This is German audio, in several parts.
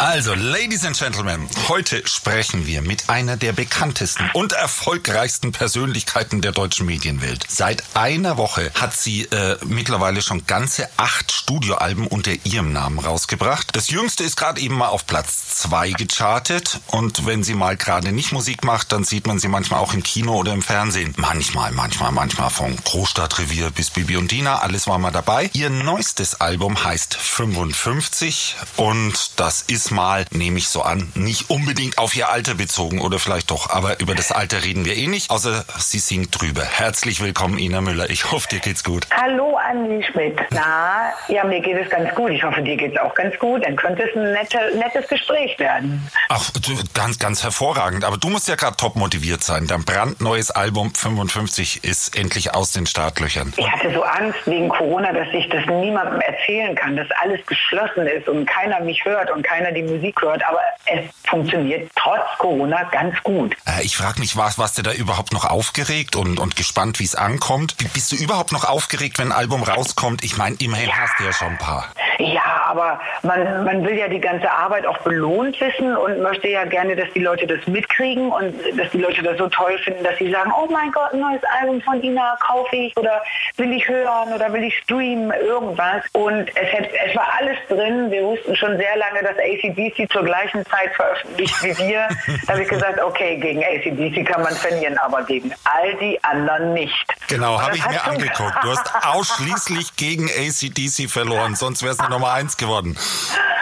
Also, Ladies and Gentlemen, heute sprechen wir mit einer der bekanntesten und erfolgreichsten Persönlichkeiten der deutschen Medienwelt. Seit einer Woche hat sie äh, mittlerweile schon ganze acht Studioalben unter ihrem Namen rausgebracht. Das jüngste ist gerade eben mal auf Platz zwei gechartet und wenn sie mal gerade nicht Musik macht, dann sieht man sie manchmal auch im Kino oder im Fernsehen. Manchmal, manchmal, manchmal von Großstadtrevier bis Bibi und Dina, alles war mal dabei. Ihr neuestes Album heißt 55 und das ist mal, nehme ich so an, nicht unbedingt auf ihr Alter bezogen oder vielleicht doch, aber über das Alter reden wir eh nicht, außer sie singt drüber. Herzlich willkommen, Ina Müller. Ich hoffe, dir geht's gut. Hallo, Andi Schmidt. Na, ja, mir geht es ganz gut. Ich hoffe, dir geht's auch ganz gut. Dann könnte es ein nette, nettes Gespräch werden. Ach, ganz, ganz hervorragend. Aber du musst ja gerade top motiviert sein. Dein brandneues Album 55 ist endlich aus den Startlöchern. Ich hatte so Angst wegen Corona, dass ich das niemandem erzählen kann, dass alles geschlossen ist und keiner mich hört und keiner die die Musik hört, aber es funktioniert trotz Corona ganz gut. Äh, ich frage mich, warst, warst du da überhaupt noch aufgeregt und, und gespannt, wie es ankommt? Bist du überhaupt noch aufgeregt, wenn ein Album rauskommt? Ich meine, immerhin ja. hast du ja schon ein paar. Ja, aber man, man will ja die ganze Arbeit auch belohnt wissen und möchte ja gerne, dass die Leute das mitkriegen und dass die Leute das so toll finden, dass sie sagen, oh mein Gott, ein neues Album von Ina kaufe ich oder will ich hören oder will ich streamen, irgendwas. Und es, es war alles drin. Wir wussten schon sehr lange, dass ACDC zur gleichen Zeit veröffentlicht wie wir. da habe ich gesagt, okay, gegen ACDC kann man verlieren, aber gegen all die anderen nicht. Genau, habe ich mir angeguckt. Du hast ausschließlich gegen ACDC verloren, sonst wäre es Nummer eins geworden.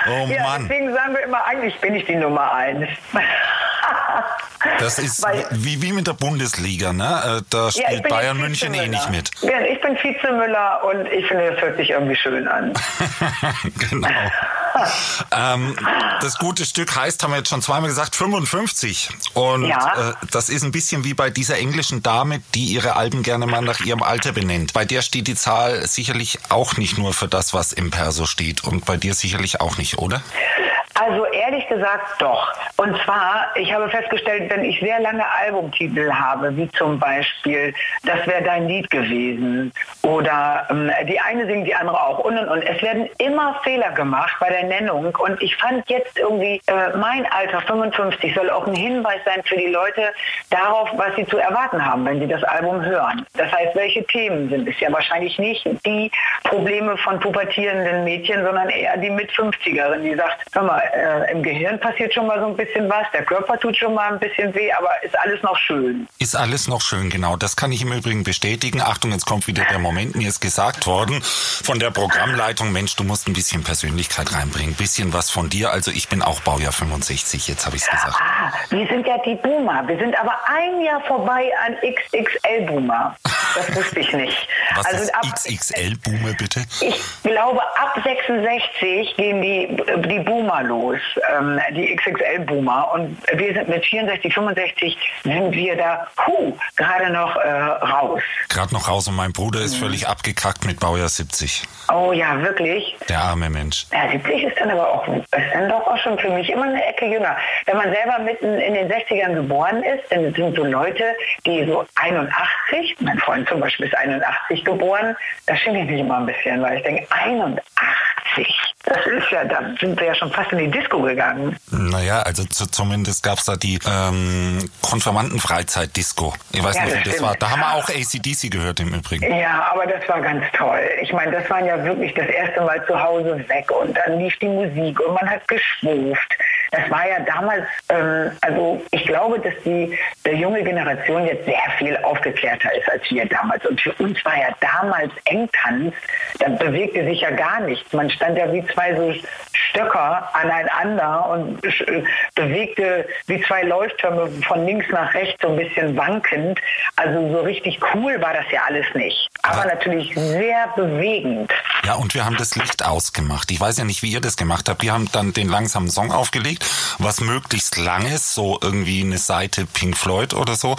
Oh ja, Mann. Deswegen sagen wir immer, eigentlich bin ich die Nummer eins. Das ist Weil, wie, wie mit der Bundesliga, ne? Äh, da spielt ja, Bayern München eh nicht mit. Ja, ich bin Vizemüller und ich finde, das hört sich irgendwie schön an. genau. ähm, das gute Stück heißt, haben wir jetzt schon zweimal gesagt, 55. Und ja. äh, das ist ein bisschen wie bei dieser englischen Dame, die ihre Alben gerne mal nach ihrem Alter benennt. Bei der steht die Zahl sicherlich auch nicht nur für das, was im Perso steht. Und bei dir sicherlich auch nicht, oder? Also ehrlich gesagt doch. Und zwar, ich habe festgestellt, wenn ich sehr lange Albumtitel habe, wie zum Beispiel Das wäre dein Lied gewesen oder ähm, die eine singt, die andere auch und und und. Es werden immer Fehler gemacht bei der Nennung und ich fand jetzt irgendwie, äh, mein Alter 55 soll auch ein Hinweis sein für die Leute darauf, was sie zu erwarten haben, wenn sie das Album hören. Das heißt, welche Themen sind es ja wahrscheinlich nicht die Probleme von pubertierenden Mädchen, sondern eher die mit 50erin, die sagt, hör mal, äh, im Gehirn passiert schon mal so ein bisschen was, der Körper tut schon mal ein bisschen weh, aber ist alles noch schön. Ist alles noch schön, genau. Das kann ich im Übrigen bestätigen. Achtung, jetzt kommt wieder der Moment. Mir ist gesagt worden von der Programmleitung, Mensch, du musst ein bisschen Persönlichkeit reinbringen, ein bisschen was von dir. Also ich bin auch Baujahr 65, jetzt habe ich es gesagt. Ah, wir sind ja die Boomer. Wir sind aber ein Jahr vorbei an XXL-Boomer. Das wusste ich nicht. Was also ist XXL-Boomer bitte? Ich glaube, ab 66 gehen die, die Boomer los los, ähm, die XXL-Boomer. Und wir sind mit 64, 65 sind wir da, huh, gerade noch äh, raus. Gerade noch raus und mein Bruder ist mhm. völlig abgekackt mit Baujahr 70. Oh ja, wirklich? Der arme Mensch. Ja, 70 ist dann aber auch, ist dann doch auch schon für mich immer eine Ecke jünger. Wenn man selber mitten in den 60ern geboren ist, dann sind so Leute, die so 81, mein Freund zum Beispiel ist 81 geboren, da schimpfe ich mich immer ein bisschen, weil ich denke, 81? Das ist ja, da sind wir ja schon fast in die Disco gegangen. Naja, also zu, zumindest gab es da die ähm, Konfirmanden-Freizeit-Disco. Ich weiß ja, nicht, wie das, das war. Da haben wir auch ACDC gehört im Übrigen. Ja, aber das war ganz toll. Ich meine, das waren ja wirklich das erste Mal zu Hause weg und dann lief die Musik und man hat geschwuft. Das war ja damals, ähm, also ich glaube, dass die der junge Generation jetzt sehr viel aufgeklärter ist als wir damals. Und für uns war ja damals Engtanz, da bewegte sich ja gar nichts. Man stand ja wie zwei so Stöcker aneinander und bewegte wie zwei Leuchttürme von links nach rechts so ein bisschen wankend. Also so richtig cool war das ja alles nicht. Aber, Aber natürlich sehr bewegend. Ja, und wir haben das Licht ausgemacht. Ich weiß ja nicht, wie ihr das gemacht habt. Wir haben dann den langsamen Song aufgelegt, was möglichst lang ist, so irgendwie eine Seite Pink Floyd oder so.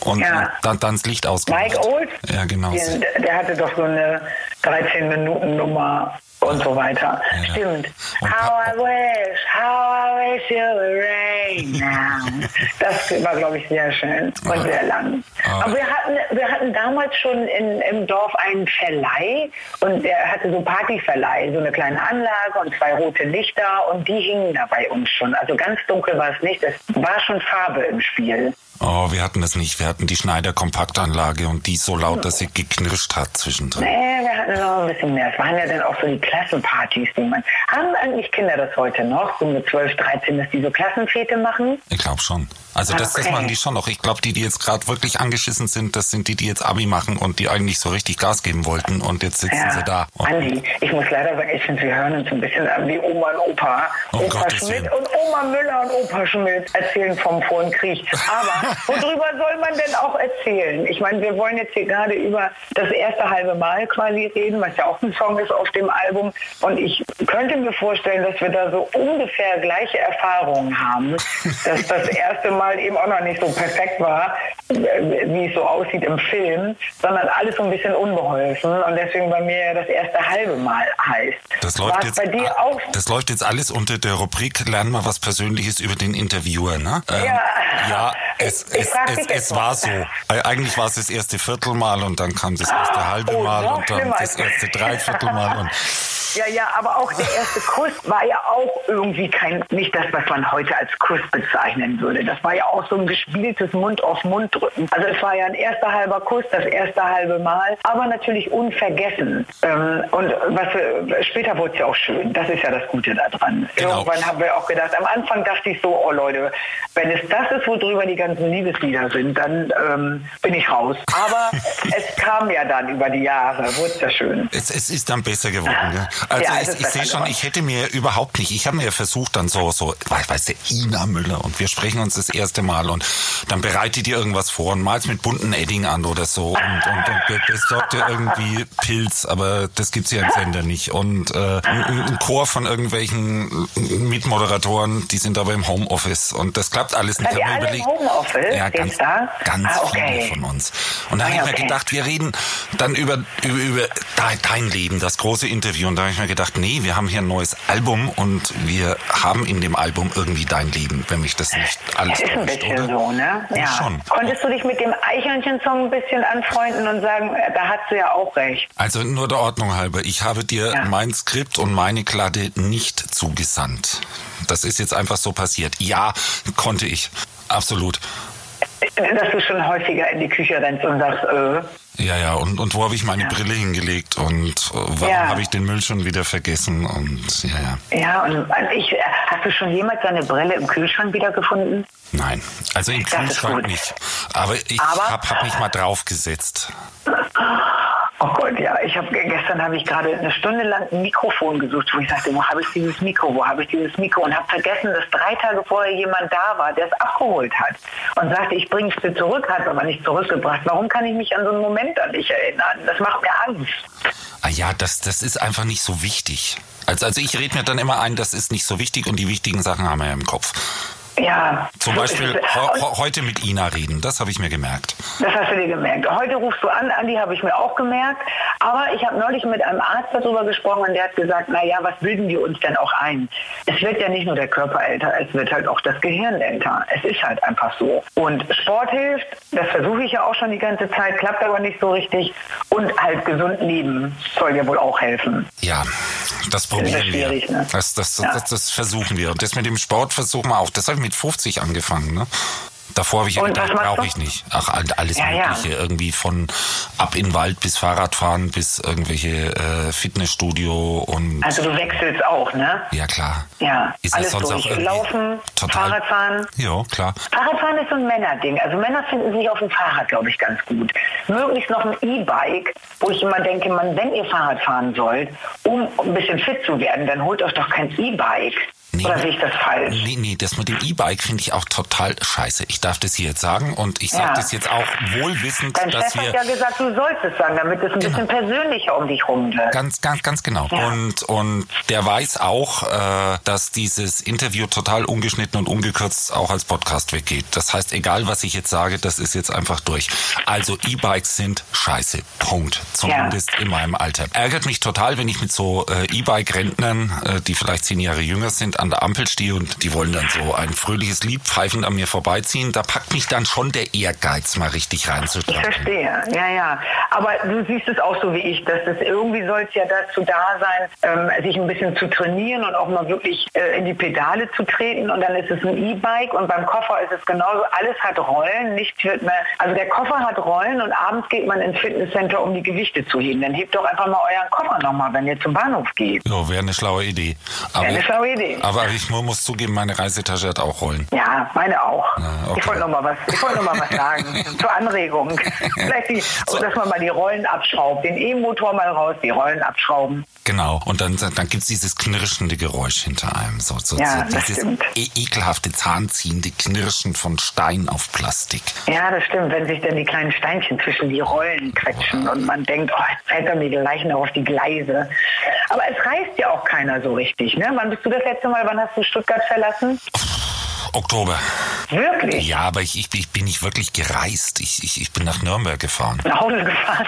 Und ja. dann, dann das Licht ausgemacht. Mike Old? Ja, genau. Der, der hatte doch so eine 13 Minuten Nummer und so weiter. Ja. Stimmt. Und how I wish, how I wish you would rain now. Das war, glaube ich, sehr schön und sehr lang. Ah. Aber wir hatten, wir hatten damals schon in, im Dorf einen Verleih und der hatte so Partyverleih, so eine kleine Anlage und zwei rote Lichter und die hingen da bei uns schon. Also ganz dunkel war es nicht, es war schon Farbe im Spiel. Oh, wir hatten das nicht. Wir hatten die Schneider-Kompaktanlage und die ist so laut, dass sie geknirscht hat zwischendrin. Nee, wir hatten noch ein bisschen mehr. Es waren ja dann auch so die Klassenpartys, die man. Haben eigentlich Kinder das heute noch, so mit 12, 13, dass die so Klassenfete machen? Ich glaube schon. Also das, das Okay. machen die schon noch. Ich glaube, die, die jetzt gerade wirklich angeschissen sind, das sind die, die jetzt Abi machen und die eigentlich so richtig Gas geben wollten und jetzt sitzen sie da. Andi, ich muss leider sagen, ich finde, wir hören uns ein bisschen an wie Oma und Opa. Um Opa Gottes Schmidt und Oma Müller und Opa Schmidt erzählen vom Hohen Krieg. Aber worüber soll man denn auch erzählen? Ich meine, wir wollen jetzt hier gerade über das erste halbe Mal quasi reden, was ja auch ein Song ist auf dem Album. Und ich könnte mir vorstellen, dass wir da so ungefähr gleiche Erfahrungen haben, dass das erste Mal eben auch noch nicht so perfekt war, äh, wie es so aussieht im Film, sondern alles so ein bisschen unbeholfen. Und deswegen bei mir das erste halbe Mal heißt. das läuft jetzt, bei dir auch? das läuft jetzt alles unter der Rubrik Lernen wir was Persönliches über den Interviewer, ne? Ähm, Ja. ja, es, es, es, es war mal. so. Eigentlich war es das erste Viertelmal und dann kam das erste halbe oh, Mal und dann schlimmer das erste Dreiviertelmal und Ja, ja, aber auch der erste Kuss war ja auch irgendwie kein, nicht das, was man heute als Kuss bezeichnen würde. Das war ja auch so ein gespieltes Mund-auf-Mund-Drücken. Also es war ja ein erster halber Kuss, das erste halbe Mal, aber natürlich unvergessen. Ähm, und was, später wurde es ja auch schön. Das ist ja das Gute daran. Genau. Irgendwann haben wir auch gedacht, am Anfang dachte ich so, oh Leute, wenn es das ist, worüber die ganzen Liebeslieder sind, dann ähm, bin ich raus. Aber es kam ja dann über die Jahre, wurde es ja schön. Es, es ist dann besser geworden. Gell? Also Ja, ich, ich sehe schon, ich hätte mir überhaupt nicht, ich habe mir ja versucht dann so, so, we- weißt du, Ina Müller und wir sprechen uns das erste Mal und dann bereitet ihr irgendwas vor und malst mit bunten Edding an oder so und, und, und besorgt ihr irgendwie Pilz, aber das gibt's ja im Sender nicht und äh, ein, Chor von irgendwelchen Mitmoderatoren, die sind aber im Homeoffice und das klappt alles nicht. Seid Ich ihr hab mir alle im Homeoffice ja, ganz, da? ganz Ah, okay. viele von uns. Und da Ah, habe ich mir okay. gedacht, wir reden dann über, über, über dein, Leben, das große Interview. Und da habe ich mir gedacht, nee, wir haben hier ein neues Album und wir haben in dem Album irgendwie dein Leben, wenn mich das nicht alles Es ist ein bisschen oder? so, ne? Ja, schon. Konntest du dich mit dem Eichhörnchen-Song ein bisschen anfreunden und sagen, äh, da hast du ja auch recht. Also nur der Ordnung halber, ich habe dir Ja. mein Skript und meine Kladde nicht zugesandt. Das ist jetzt einfach so passiert. Ja, konnte ich. Absolut. Dass du schon häufiger in die Küche rennst und sagst, äh, Ja, ja, und, und wo habe ich meine Brille hingelegt und äh, warum Ja. habe ich den Müll schon wieder vergessen und ja, ja. ja, und also ich, äh, hast du schon jemals deine Brille im Kühlschrank wiedergefunden? Nein, also im Das Kühlschrank nicht. Aber ich Aber- hab, hab mich mal draufgesetzt. Oh Gott, ja, ich habe gestern habe ich gerade eine Stunde lang ein Mikrofon gesucht, wo ich sagte, wo habe ich dieses Mikro, wo habe ich dieses Mikro und habe vergessen, dass drei Tage vorher jemand da war, der es abgeholt hat und sagte, ich bringe es dir zurück, hat aber nicht zurückgebracht. Warum kann ich mich an so einen Moment an dich erinnern? Das macht mir Angst. Ah ja, das, das ist einfach nicht so wichtig. Also, also ich rede mir dann immer ein, das ist nicht so wichtig und die wichtigen Sachen haben wir ja im Kopf. Ja. Zum Beispiel ho heute mit Ina reden, das habe ich mir gemerkt. Das hast du dir gemerkt. Heute rufst du an, Andi, habe ich mir auch gemerkt. Aber ich habe neulich mit einem Arzt darüber gesprochen und der hat gesagt, na ja, was bilden wir uns denn auch ein? Es wird ja nicht nur der Körper älter, es wird halt auch das Gehirn älter. Es ist halt einfach so. Und Sport hilft, das versuche ich ja auch schon die ganze Zeit, klappt aber nicht so richtig. Und halt gesund leben soll ja wohl auch helfen. Ja, das probieren Das wir. ne? Das, das, Ja. das, versuchen wir. Und das mit dem Sport versuchen wir auch. Das habe ich mit 50 angefangen. Ne? Davor habe ich ja Und gedacht, brauche ich nicht. Ach, all- alles Ja, ja. Mögliche. Irgendwie von ab in den Wald bis Fahrradfahren bis irgendwelche äh, Fitnessstudio und Also du wechselst auch, ne? ja klar. Ja, Ist alles sonst durch. auch Laufen, total Fahrradfahren. Ja, klar. Fahrradfahren ist so ein Männerding. Also Männer finden sich auf dem Fahrrad, glaube ich, ganz gut. Möglichst noch ein E-Bike, wo ich immer denke, man, wenn ihr Fahrrad fahren sollt, um ein bisschen fit zu werden, dann holt euch doch kein E-Bike. Nee, Oder sehe ich das falsch? Nee, nee, das mit dem E-Bike finde ich auch total scheiße. Ich darf das hier jetzt sagen und ich sage ja. das jetzt auch wohlwissend, Dein dass Chef wir... hat ja gesagt, du sollst es sagen, damit es ein genau. bisschen persönlicher um dich rum wird. Ganz, ganz, ganz genau. Ja. Und, und der weiß auch, äh, dass dieses Interview total ungeschnitten und ungekürzt auch als Podcast weggeht. Das heißt, egal was ich jetzt sage, das ist jetzt einfach durch. Also E-Bikes sind scheiße. Punkt. Zumindest ja. in meinem Alter. Ärgert mich total, wenn ich mit so äh, E-Bike-Rentnern, äh, die vielleicht zehn Jahre jünger sind, an der Ampel stehe und die wollen dann so ein fröhliches Lied pfeifend an mir vorbeiziehen. Da packt mich dann schon der Ehrgeiz mal richtig reinzutragen. Ich verstehe, ja, ja. Aber du siehst es auch so wie ich, dass es irgendwie soll es ja dazu da sein, ähm, sich ein bisschen zu trainieren und auch mal wirklich äh, in die Pedale zu treten und dann ist es ein E-Bike und beim Koffer ist es genauso. Alles hat Rollen, nichts wird mehr. Also der Koffer hat Rollen und abends geht man ins Fitnesscenter, um die Gewichte zu heben. Dann hebt doch einfach mal euren Koffer nochmal, wenn ihr zum Bahnhof geht. Ja, wäre eine schlaue Idee. Aber, wäre eine schlaue Idee. Aber ich muss zugeben, meine Reisetasche hat auch Rollen. Ja, meine auch. Ja, okay. Ich wollte noch mal was, ich wollte noch mal was sagen zur Anregung. Vielleicht, die, so. dass man mal die Rollen abschraubt, den E-Motor mal raus, die Rollen abschrauben. Genau. Und dann, dann gibt es dieses knirschende Geräusch hinter einem. So, so, ja, so dieses e ekelhafte, zahnziehende Knirschen von Stein auf Plastik. Ja, das stimmt. Wenn sich dann die kleinen Steinchen zwischen die Rollen quetschen oh. und man denkt, oh, jetzt fällt dann die Leichen auf die Gleise. Aber es reißt ja auch keiner so richtig. Ne? Wann bist du das letzte Mal, wann hast du Stuttgart verlassen? Oktober. Wirklich? Ja, aber ich, ich, ich bin nicht wirklich gereist. Ich, ich, ich bin nach Nürnberg gefahren. Nach Hause gefahren?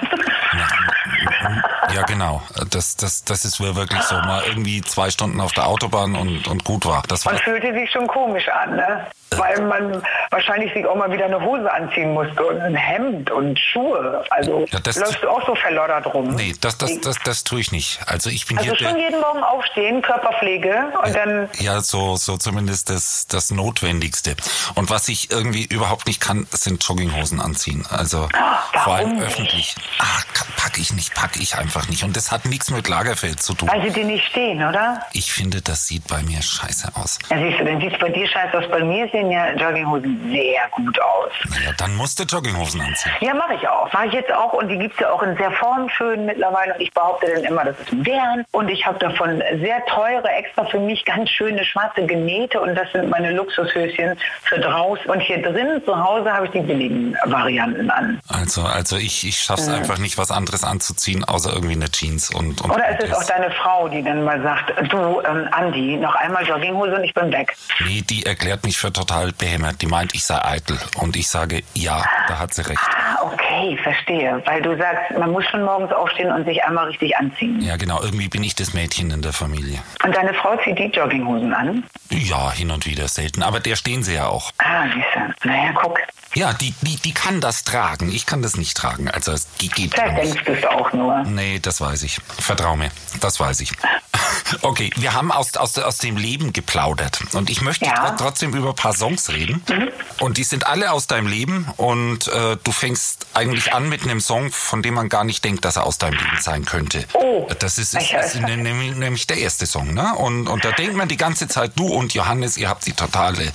Ja, genau. Das, das, das ist wirklich so. Mal irgendwie zwei Stunden auf der Autobahn und, und gut war. Das Man fühlte sich schon komisch an, ne? weil man wahrscheinlich sich auch mal wieder eine Hose anziehen musste und ein Hemd und Schuhe. Also ja, das, läufst du auch so verloddert rum. Nee, das, das, das, das tue ich nicht. Also ich bin also hier schon jeden Morgen aufstehen, Körperpflege und ja, dann... Ja, so, so zumindest das, das Notwendigste. Und was ich irgendwie überhaupt nicht kann, sind Jogginghosen anziehen. Also Ach, vor allem öffentlich. Ach, packe ich nicht, packe ich einfach nicht. Und das hat nichts mit Lagerfeld zu tun. Weil sie dir nicht stehen, oder? Ich finde, das sieht bei mir scheiße aus. Ja, siehst du, dann sieht es bei dir scheiße aus. Bei mir sehen ja Jogginghosen sehr gut aus. Ja, dann musst du Jogginghosen anziehen. Ja, mache ich auch. Mache ich jetzt auch. Und die gibt es ja auch in sehr formschönen mittlerweile. Und ich behaupte dann immer, das ist modern. Und ich habe davon sehr teure, extra für mich ganz schöne schwarze genähte. Und das sind meine Luxushöschen für draußen. Und hier drin zu Hause habe ich die billigen Varianten an. Also, also ich, ich schaffe es mhm. einfach nicht, was anderes anzuziehen, außer irgendwie eine Jeans. Und, und Oder ist es auch deine Frau, die dann mal sagt, du, ähm, Andi, noch einmal Jogginghose und ich bin weg. Nee, die erklärt mich für total behämmert. Die meint, ich sei eitel. Und ich sage, ja, da hat sie recht. Ah, okay, verstehe. Weil du sagst, man muss schon morgens aufstehen und sich einmal richtig anziehen. Ja, genau. Irgendwie bin ich das Mädchen in der Familie. Und deine Frau zieht die Jogginghosen an? Ja, hin und wieder selten. Aber der stehen sie ja auch. Ah, siehste. Naja, guck. Ja, die, die, die kann das tragen. Ich kann das nicht tragen. Also es geht Da denkst du es auch nur. Nee, das weiß ich. Vertrau mir. Das weiß ich. Okay, wir haben aus, aus, aus dem Leben geplaudert. Und ich möchte ja. trotzdem über ein paar Songs reden. Mhm. Und die sind alle aus deinem Leben. Und äh, du fängst eigentlich an mit einem Song, von dem man gar nicht denkt, dass er aus deinem Leben sein könnte. Oh. Das ist, ist, ist nämlich, nämlich der erste Song. Ne? Und, und da denkt man die ganze Zeit, du und Johannes, ihr habt die totale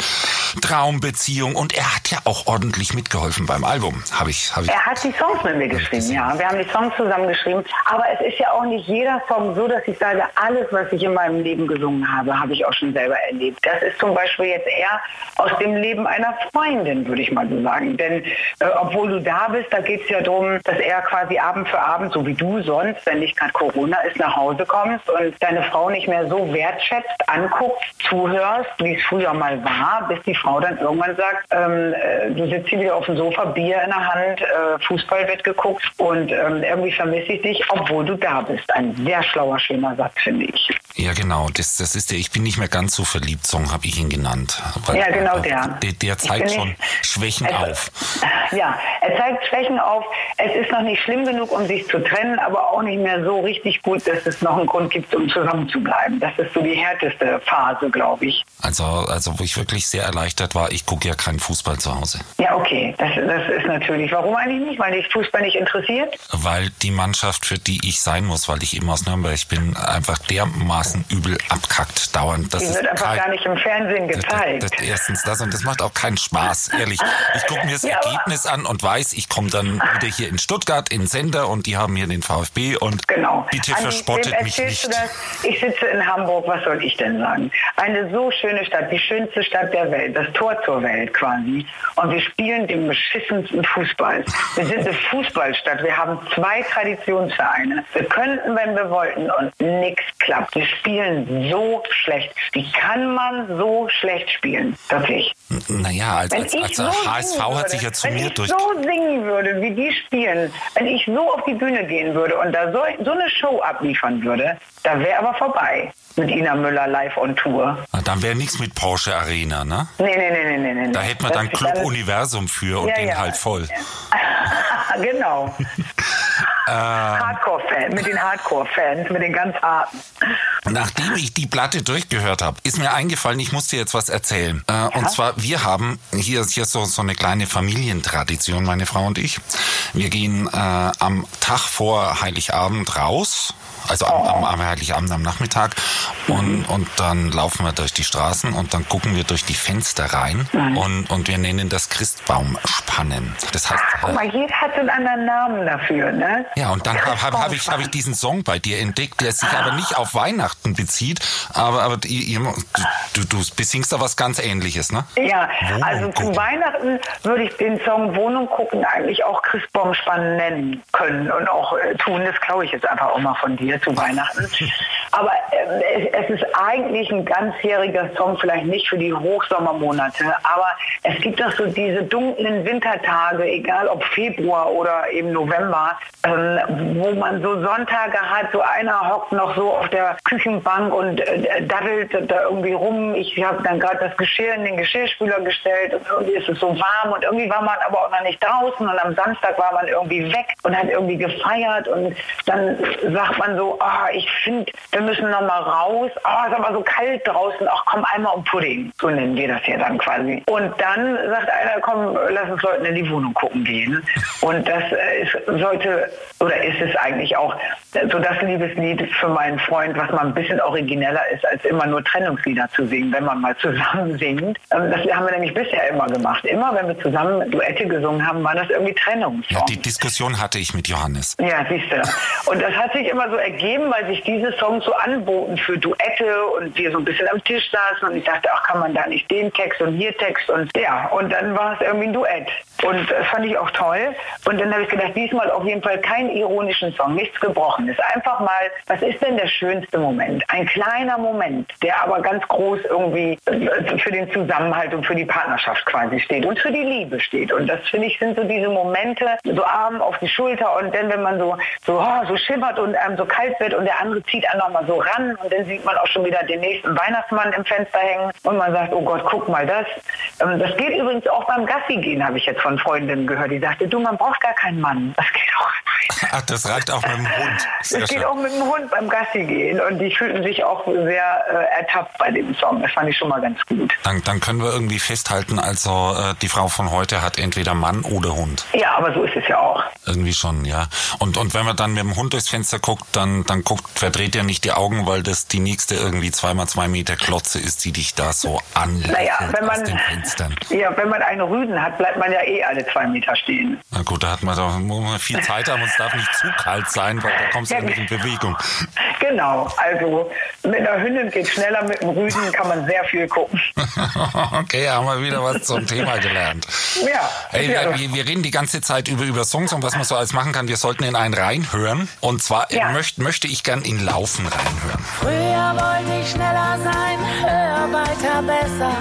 Traumbeziehung. Und er hat ja auch ordentlich mitgeholfen beim Album. Hab ich, hab ich er hat die Songs mit mir geschrieben, ja. Wir haben die Songs zusammen geschrieben. Aber es ist ja auch nicht jeder Song so, dass ich sage, alles, was ich in meinem Leben gesungen habe, habe ich auch schon selber erlebt. Das ist zum Beispiel jetzt eher aus dem Leben einer Freundin, würde ich mal so sagen. Denn äh, obwohl du da bist, da geht es ja darum, dass er quasi Abend für Abend, so wie du sonst, wenn nicht gerade Corona ist, nach Hause kommst und deine Frau nicht mehr so wertschätzt, anguckst, zuhörst, wie es früher mal war, bis die Frau dann irgendwann sagt, ähm, äh, du sitzt hier wieder auf dem Sofa, Bier in der Hand, äh, Fußball wird geguckt und ähm, irgendwie vermisse ich dich, obwohl du da bist. Ein sehr schlauer, schöner Satz, finde ich. Ja, genau. Das, das ist der Ich bin nicht mehr ganz so verliebt Song, habe ich ihn genannt. Weil, ja, genau der. Der, der zeigt schon nicht, Schwächen es, auf. Ja, er zeigt Schwächen auf. Es ist noch nicht schlimm genug, um sich zu trennen, aber auch nicht mehr so richtig gut, dass es noch einen Grund gibt, um zusammen zu bleiben. Das ist so die härteste Phase, glaube ich. Also, also, wo ich wirklich sehr erleichtert war, ich gucke ja keinen Fußball zu Hause. Ja, okay. Das, das ist natürlich. Warum eigentlich nicht? Weil dich Fußball nicht interessiert? Weil die Mannschaft, für die ich sein muss, weil ich eben aus Nürnberg bin, einfach der dermaßen übel abkackt dauernd. Das Die ist wird einfach kein- gar nicht im Fernsehen das, gezeigt. das, erstens das und das macht auch keinen Spaß, ehrlich. Ich gucke mir das Ja, Ergebnis an und weiß, ich komme dann wieder hier in Stuttgart in Sender und die haben hier den VfB und Genau. bitte Andi, verspottet mich nicht. Das? Ich sitze in Hamburg, was soll ich denn sagen? Eine so schöne Stadt, die schönste Stadt der Welt, das Tor zur Welt quasi. Und wir spielen den beschissensten Fußball. Wir sind eine Fußballstadt. Wir haben zwei Traditionsvereine. Wir könnten, wenn wir wollten, und nichts klappt. Wir spielen so schlecht. Wie kann man so schlecht spielen? Wirklich. Naja, als, Wenn als, ich als so HSV singen hat würde, sich ja zu wenn mir ich durch... so singen würde, wie die spielen, wenn ich so auf die Bühne gehen würde und da so, so eine Show abliefern würde, da wäre aber vorbei mit Ina Müller live on Tour. Na, Dann wäre nichts mit Porsche Arena, ne? Nee, nee, nee, nee, nee. nee. Da hätte man dann Das- Club Universum für und Ja, den ja. halt voll. genau. Äh. Hardcore-Fan, mit den Hardcore-Fans, mit den ganz harten. Nachdem ich die Platte durchgehört habe, ist mir eingefallen, ich muss dir jetzt was erzählen. Äh, Und zwar, wir haben hier, hier so, so eine kleine Familientradition, meine Frau und ich. Wir gehen äh, am Tag vor Heiligabend raus. Also am, am, am Heiligabend am Nachmittag und, und dann laufen wir durch die Straßen und dann gucken wir durch die Fenster rein und, und wir nennen das Christbaumspannen. Das heißt, Guck äh, mal, jeder hat einen anderen Namen dafür, ne? ja, und dann habe hab, hab ich, hab ich diesen Song bei dir entdeckt, der sich aber nicht auf Weihnachten bezieht, aber, aber ihr, du, du besingst da was ganz ähnliches, ne? Ja, Wohnung also zu gucken. Weihnachten würde ich den Song Wohnung gucken eigentlich auch Christbaumspannen nennen können und auch äh, tun. Das klaue ich jetzt einfach auch mal von dir zu Weihnachten. Aber ähm, es, es ist eigentlich ein ganzjähriger Song, vielleicht nicht für die Hochsommermonate, aber es gibt doch so diese dunklen Wintertage, egal ob Februar oder eben November, ähm, wo man so Sonntage hat, so einer hockt noch so auf der Küchenbank und äh, daddelt da irgendwie rum. Ich habe dann gerade das Geschirr in den Geschirrspüler gestellt und irgendwie ist es so warm und irgendwie war man aber auch noch nicht draußen und am Samstag war man irgendwie weg und hat irgendwie gefeiert und dann sagt man so, ah, ich finde, wir müssen noch mal raus. Ah, es ist aber so kalt draußen. Ach, komm einmal um Pudding. So nennen wir das hier dann quasi. Und dann sagt einer, komm, lass uns Leuten in die Wohnung gucken gehen. Und das äh, ist, sollte oder ist es eigentlich auch so das Liebeslied für meinen Freund, was mal ein bisschen origineller ist, als immer nur Trennungslieder zu singen, wenn man mal zusammen singt. Ähm, Das haben wir nämlich bisher immer gemacht. Immer, wenn wir zusammen Duette gesungen haben, waren das irgendwie Trennungssongs. Ja, die Diskussion hatte ich mit Johannes. Ja, siehst du. Und das hat sich immer so ergeben, weil sich diese Songs so anboten für Duette und wir so ein bisschen am Tisch saßen und ich dachte, ach, kann man da nicht den Text und hier Text und ja, und dann war es irgendwie ein Duett. Und das fand ich auch toll. Und dann habe ich gedacht, diesmal auf jeden Fall keinen ironischen Song, nichts Gebrochenes. Einfach mal, was ist denn der schönste Moment? Ein kleiner Moment, der aber ganz groß irgendwie äh, für den Zusammenhalt und für die Partnerschaft quasi steht und für die Liebe steht. Und das finde ich sind so diese Momente, so Arm auf die Schulter und dann, wenn man so, so, oh, so schimmert und einem so kalt wird und der andere zieht einen nochmal so ran und dann sieht man auch schon wieder den nächsten Weihnachtsmann im Fenster hängen und man sagt, oh Gott, guck mal das. Ähm, Das geht übrigens auch beim Gassi gehen, habe ich jetzt von Freundinnen gehört. Die sagte, du, man braucht gar keinen Mann. Das geht auch. Ach, das reicht auch mit dem Hund. Sehr Das geht schön. auch mit dem Hund beim Gassi gehen und die fühlten sich auch sehr äh, ertappt bei dem Song. Das fand ich schon mal ganz gut. Dann, dann können wir irgendwie festhalten, also äh, die Frau von heute hat entweder Mann oder Hund. Ja, aber so ist es ja auch. Irgendwie schon, ja. Und, und wenn man dann mit dem Hund durchs Fenster guckt, dann, dann guckt, verdreht er nicht die Augen, weil das die nächste irgendwie zweimal zwei Meter Klotze ist, die dich da so anlächelt Naja, wenn aus man, den Fenstern. ja, wenn man einen Rüden hat, bleibt man ja eh alle zwei Meter stehen. Na gut, da hat man doch viel Zeit haben und es darf nicht zu kalt sein, weil da kommst du ja nicht in Bewegung. Genau, also mit einer Hündin geht schneller, mit einem Rüden kann man sehr viel gucken. okay, haben wir wieder was zum Thema gelernt. Ja, Hey, ja. wir, wir reden die ganze Zeit über, über Songs und was man so alles machen kann. Wir sollten in einen reinhören. Und zwar Ja. möcht, möchte ich gern in Laufen reinhören. Früher wollte ich schneller sein, höher, weiter, besser.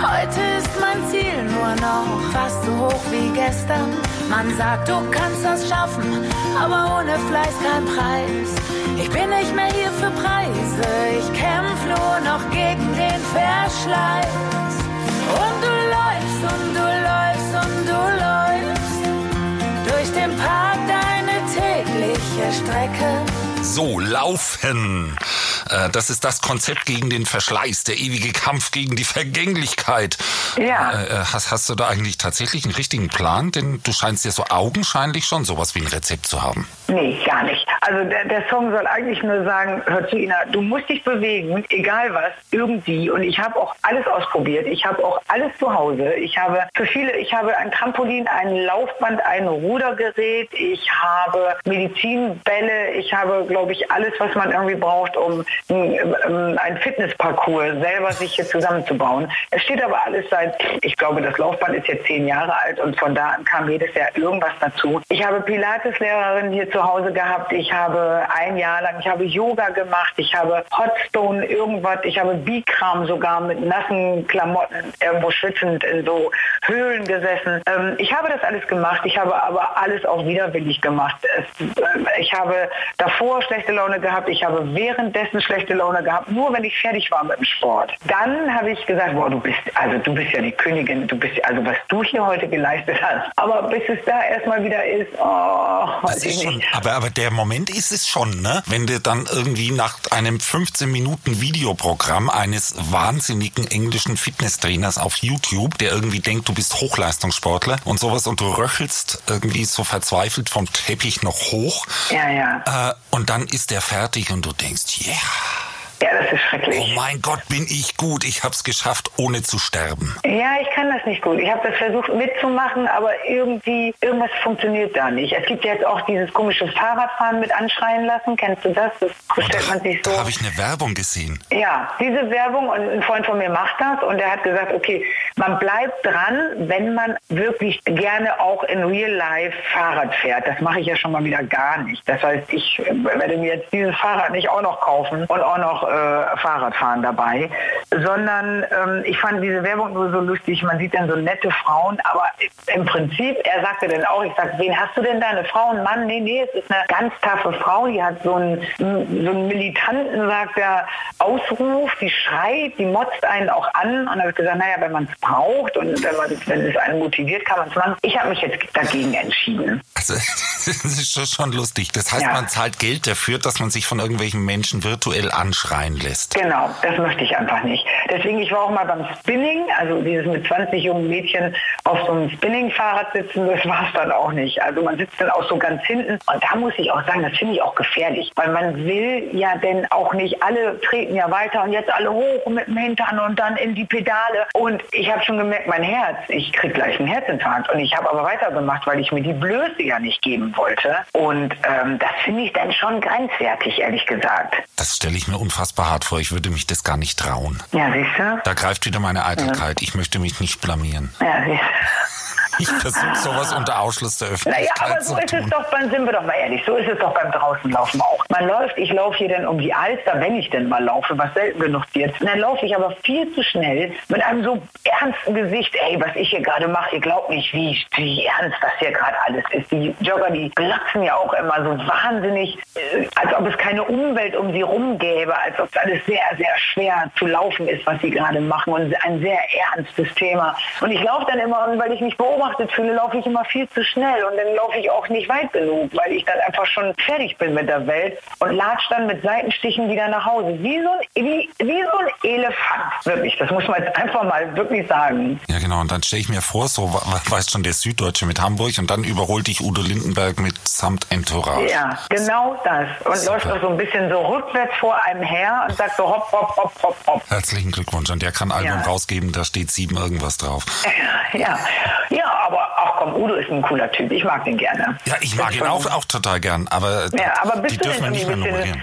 Heute ist mein Ziel nur noch fast so hoch wie gestern. Man sagt, du kannst das schaffen, aber ohne Fleiß kein Preis. Ich bin nicht mehr hier für Preise, ich kämpf nur noch gegen den Verschleiß. Und du läufst und du läufst und du läufst durch den Park deine tägliche Strecke. So, Laufen. Äh, Das ist das Konzept gegen den Verschleiß, der ewige Kampf gegen die Vergänglichkeit. Ja. Äh, äh, Hast, hast du da eigentlich tatsächlich einen richtigen Plan? Denn du scheinst ja so augenscheinlich schon sowas wie ein Rezept zu haben. Nee, gar nicht. Also der, der Song soll eigentlich nur sagen, hör zu Ina, du musst dich bewegen, egal was, irgendwie. Und ich habe auch alles ausprobiert. Ich habe auch alles zu Hause. Ich habe für viele, ich habe ein Trampolin, ein Laufband, ein Rudergerät, ich habe Medizinbälle, ich habe, glaube ich, alles, was man irgendwie braucht, um ein Fitnessparcours selber sich hier zusammenzubauen. Es steht aber alles seit, ich glaube, das Laufband ist jetzt zehn Jahre alt und von da an kam jedes Jahr irgendwas dazu. Ich habe Pilateslehrerin hier zu Hause gehabt. Ich habe ein Jahr lang, ich habe Yoga gemacht. Ich habe Hotstone irgendwas. Ich habe Bikram sogar mit nassen Klamotten irgendwo schwitzend in so Höhlen gesessen. Ähm, ich habe das alles gemacht. Ich habe aber alles auch widerwillig gemacht. Es, äh, ich habe davor schlechte Laune gehabt. Ich habe währenddessen schlechte Laune gehabt. Nur wenn ich fertig war mit dem Sport. Dann habe ich gesagt, boah, du bist, also du bist ja die Königin. Du bist, also was du hier heute geleistet hast. Aber bis es da erstmal wieder ist, oh, weiß ich nicht. aber, aber der Moment ist es schon, ne? Wenn du dann irgendwie nach einem 15 Minuten Videoprogramm eines wahnsinnigen englischen Fitnesstrainers auf YouTube, der irgendwie denkt, du bist Hochleistungssportler und sowas und du röchelst irgendwie so verzweifelt vom Teppich noch hoch. Ja, ja. Äh, und dann ist der fertig und du denkst, yeah. Ja, das ist schrecklich. Oh mein Gott, bin ich gut. Ich hab's geschafft, ohne zu sterben. Ja, ich kann das nicht gut. Ich habe das versucht mitzumachen, aber irgendwie, irgendwas funktioniert da nicht. Es gibt jetzt auch dieses komische Fahrradfahren mit anschreien lassen. Kennst du das? Das stellt man sich so. Da habe ich eine Werbung gesehen. Ja, diese Werbung und ein Freund von mir macht das und er hat gesagt, okay, man bleibt dran, wenn man wirklich gerne auch in Real Life Fahrrad fährt. Das mache ich ja schon mal wieder gar nicht. Das heißt, ich werde mir jetzt dieses Fahrrad nicht auch noch kaufen und auch noch äh, Fahrradfahren dabei, sondern ähm, ich fand diese Werbung nur so lustig. Man sieht dann so nette Frauen, aber im Prinzip, er sagte dann auch, ich sag, wen hast du denn da? Eine Frau, ein Mann? Nee, nee, es ist eine ganz taffe Frau, die hat so einen, so einen militanten, sagt er, Ausruf, die schreit, die motzt einen auch an. Und dann habe ich gesagt, naja, wenn man es braucht und wenn, man, wenn es einen motiviert, kann man es machen. Ich habe mich jetzt dagegen entschieden. Also, das ist schon- lustig. Das heißt, Ja. man zahlt Geld dafür, dass man sich von irgendwelchen Menschen virtuell lässt. Genau, das möchte ich einfach nicht. Deswegen, ich war auch mal beim Spinning, also dieses mit 20 jungen Mädchen auf so einem Spinning-Fahrrad sitzen, das war es dann auch nicht. Also man sitzt dann auch so ganz hinten und da muss ich auch sagen, das finde ich auch gefährlich, weil man will ja denn auch nicht, alle treten ja weiter und jetzt alle hoch mit dem Hintern und dann in die Pedale und ich habe schon gemerkt, mein Herz, ich krieg gleich einen Herzinfarkt und ich habe aber weitergemacht, weil ich mir die Blöße ja nicht geben wollte und ähm, das finde ich dann schon grenzwertig, ehrlich gesagt. Das stelle ich mir unfassbar hart vor. Ich würde mich das gar nicht trauen. Ja, siehst du? Da greift wieder meine Eitelkeit. Ich möchte mich nicht blamieren. Ja, siehst du? Ich versuche sowas unter Ausschluss der Naja, Öffentlichkeit aber so ist es tun. doch, beim, sind wir doch mal ehrlich, so ist es doch beim Draußenlaufen auch. Man läuft, ich laufe hier dann um die Alster, wenn ich denn mal laufe, was selten genug wird. Und dann laufe ich aber viel zu schnell mit einem so ernsten Gesicht, ey, was ich hier gerade mache, ihr glaubt nicht, wie, wie ernst das hier gerade alles ist. Die Jogger, die glotzen ja auch immer so wahnsinnig, äh, als ob es keine Umwelt um sie rum gäbe, als ob es alles sehr, sehr schwer zu laufen ist, was sie gerade machen und ein sehr ernstes Thema. Und ich laufe dann immer, weil ich mich beobachtet fühle, laufe ich immer viel zu schnell und dann laufe ich auch nicht weit genug, weil ich dann einfach schon fertig bin mit der Welt und latsch dann mit Seitenstichen wieder nach Hause. Wie so ein, wie, wie so ein Elefant. Wirklich, das muss man jetzt einfach mal wirklich sagen. Ja, genau. Und dann stelle ich mir vor, so we- we- weiß schon der Süddeutsche mit Hamburg und dann überholt dich Udo Lindenberg mit samt Entourage. Ja, genau das. Und Super. läuft auch so ein bisschen so rückwärts vor einem her und sagt so hopp, hopp, hopp, hopp, hopp. Herzlichen Glückwunsch. Und der kann Album Ja. rausgeben, da steht sieben irgendwas drauf. Ja, ja, aber ach komm, Udo ist ein cooler Typ. Ich mag den gerne. Ja, ich mag ihn auch, auch total gern, aber, Ja, aber bist die du dürfen wir denn nicht mehr bisschen,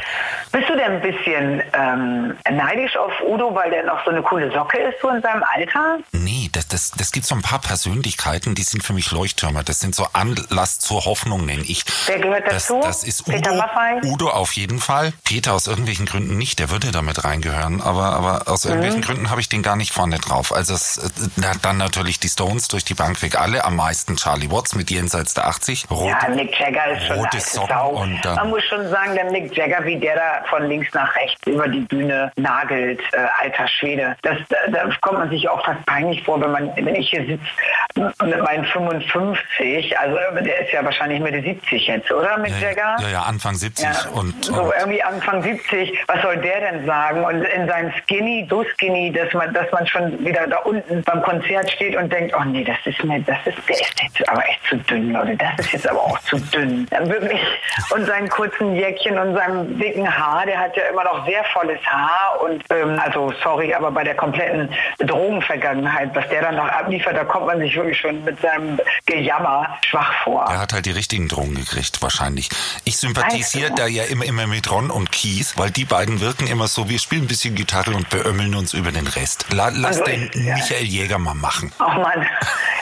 bist du denn ein bisschen ähm, neidisch auf Udo, weil der noch so eine coole Socke ist, so in seinem Alter? Nee, das, das, das gibt so ein paar Persönlichkeiten, die sind für mich Leuchttürmer. Das sind so Anlass zur Hoffnung, nenne ich. Wer gehört dazu? Das ist Peter Udo. Maffay? Udo auf jeden Fall. Peter aus irgendwelchen Gründen nicht, der würde damit reingehören. Aber, aber aus irgendwelchen Mhm. Gründen habe ich den gar nicht vorne drauf. Also es, äh, na, dann natürlich die Stones durch die Bank weg. Alle am meisten Charlie Watts mit jenseits der 80. Rot, Ja, Mick Jagger ist schon rote Socken Sau. und dann- Man muss schon sagen, der Mick Jagger, wie der da von links nach rechts über die Bühne nagelt, äh, alter Schwede. Das, da, da kommt man sich auch fast peinlich vor, wenn man, wenn ich hier sitze mit meinen 55, also der ist ja wahrscheinlich Mitte 70 jetzt, oder mit ja, Jagger? Ja, ja, Anfang 70 Ja, und, so und irgendwie Anfang 70, was soll der denn sagen? Und in seinem Skinny, so skinny, dass man, dass man schon wieder da unten beim Konzert steht und denkt, oh nee, das ist mir, das ist, der ist jetzt aber echt zu dünn, Leute, das ist jetzt aber auch zu dünn. Dann wirklich, und seinen kurzen Jäckchen und seinem dicken Haar, der hat ja immer noch sehr volles Haar und, ähm, also sorry, aber bei der kompletten Drogenvergangenheit, was der dann noch abliefert, da kommt man sich wirklich schon mit seinem Gejammer schwach vor. er hat halt die richtigen Drogen gekriegt, wahrscheinlich. Ich sympathisiere Also. da ja immer, immer mit Ron und Keith, weil die beiden wirken immer so, wir spielen ein bisschen Gitarre und beömmeln uns über den Rest. La, lass Also den ja. Michael Jäger mal machen. Ach man,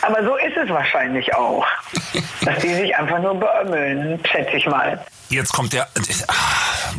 aber so ist es wahrscheinlich auch. Dass die sich einfach nur beömmeln, schätze ich mal. Jetzt kommt der. Ah,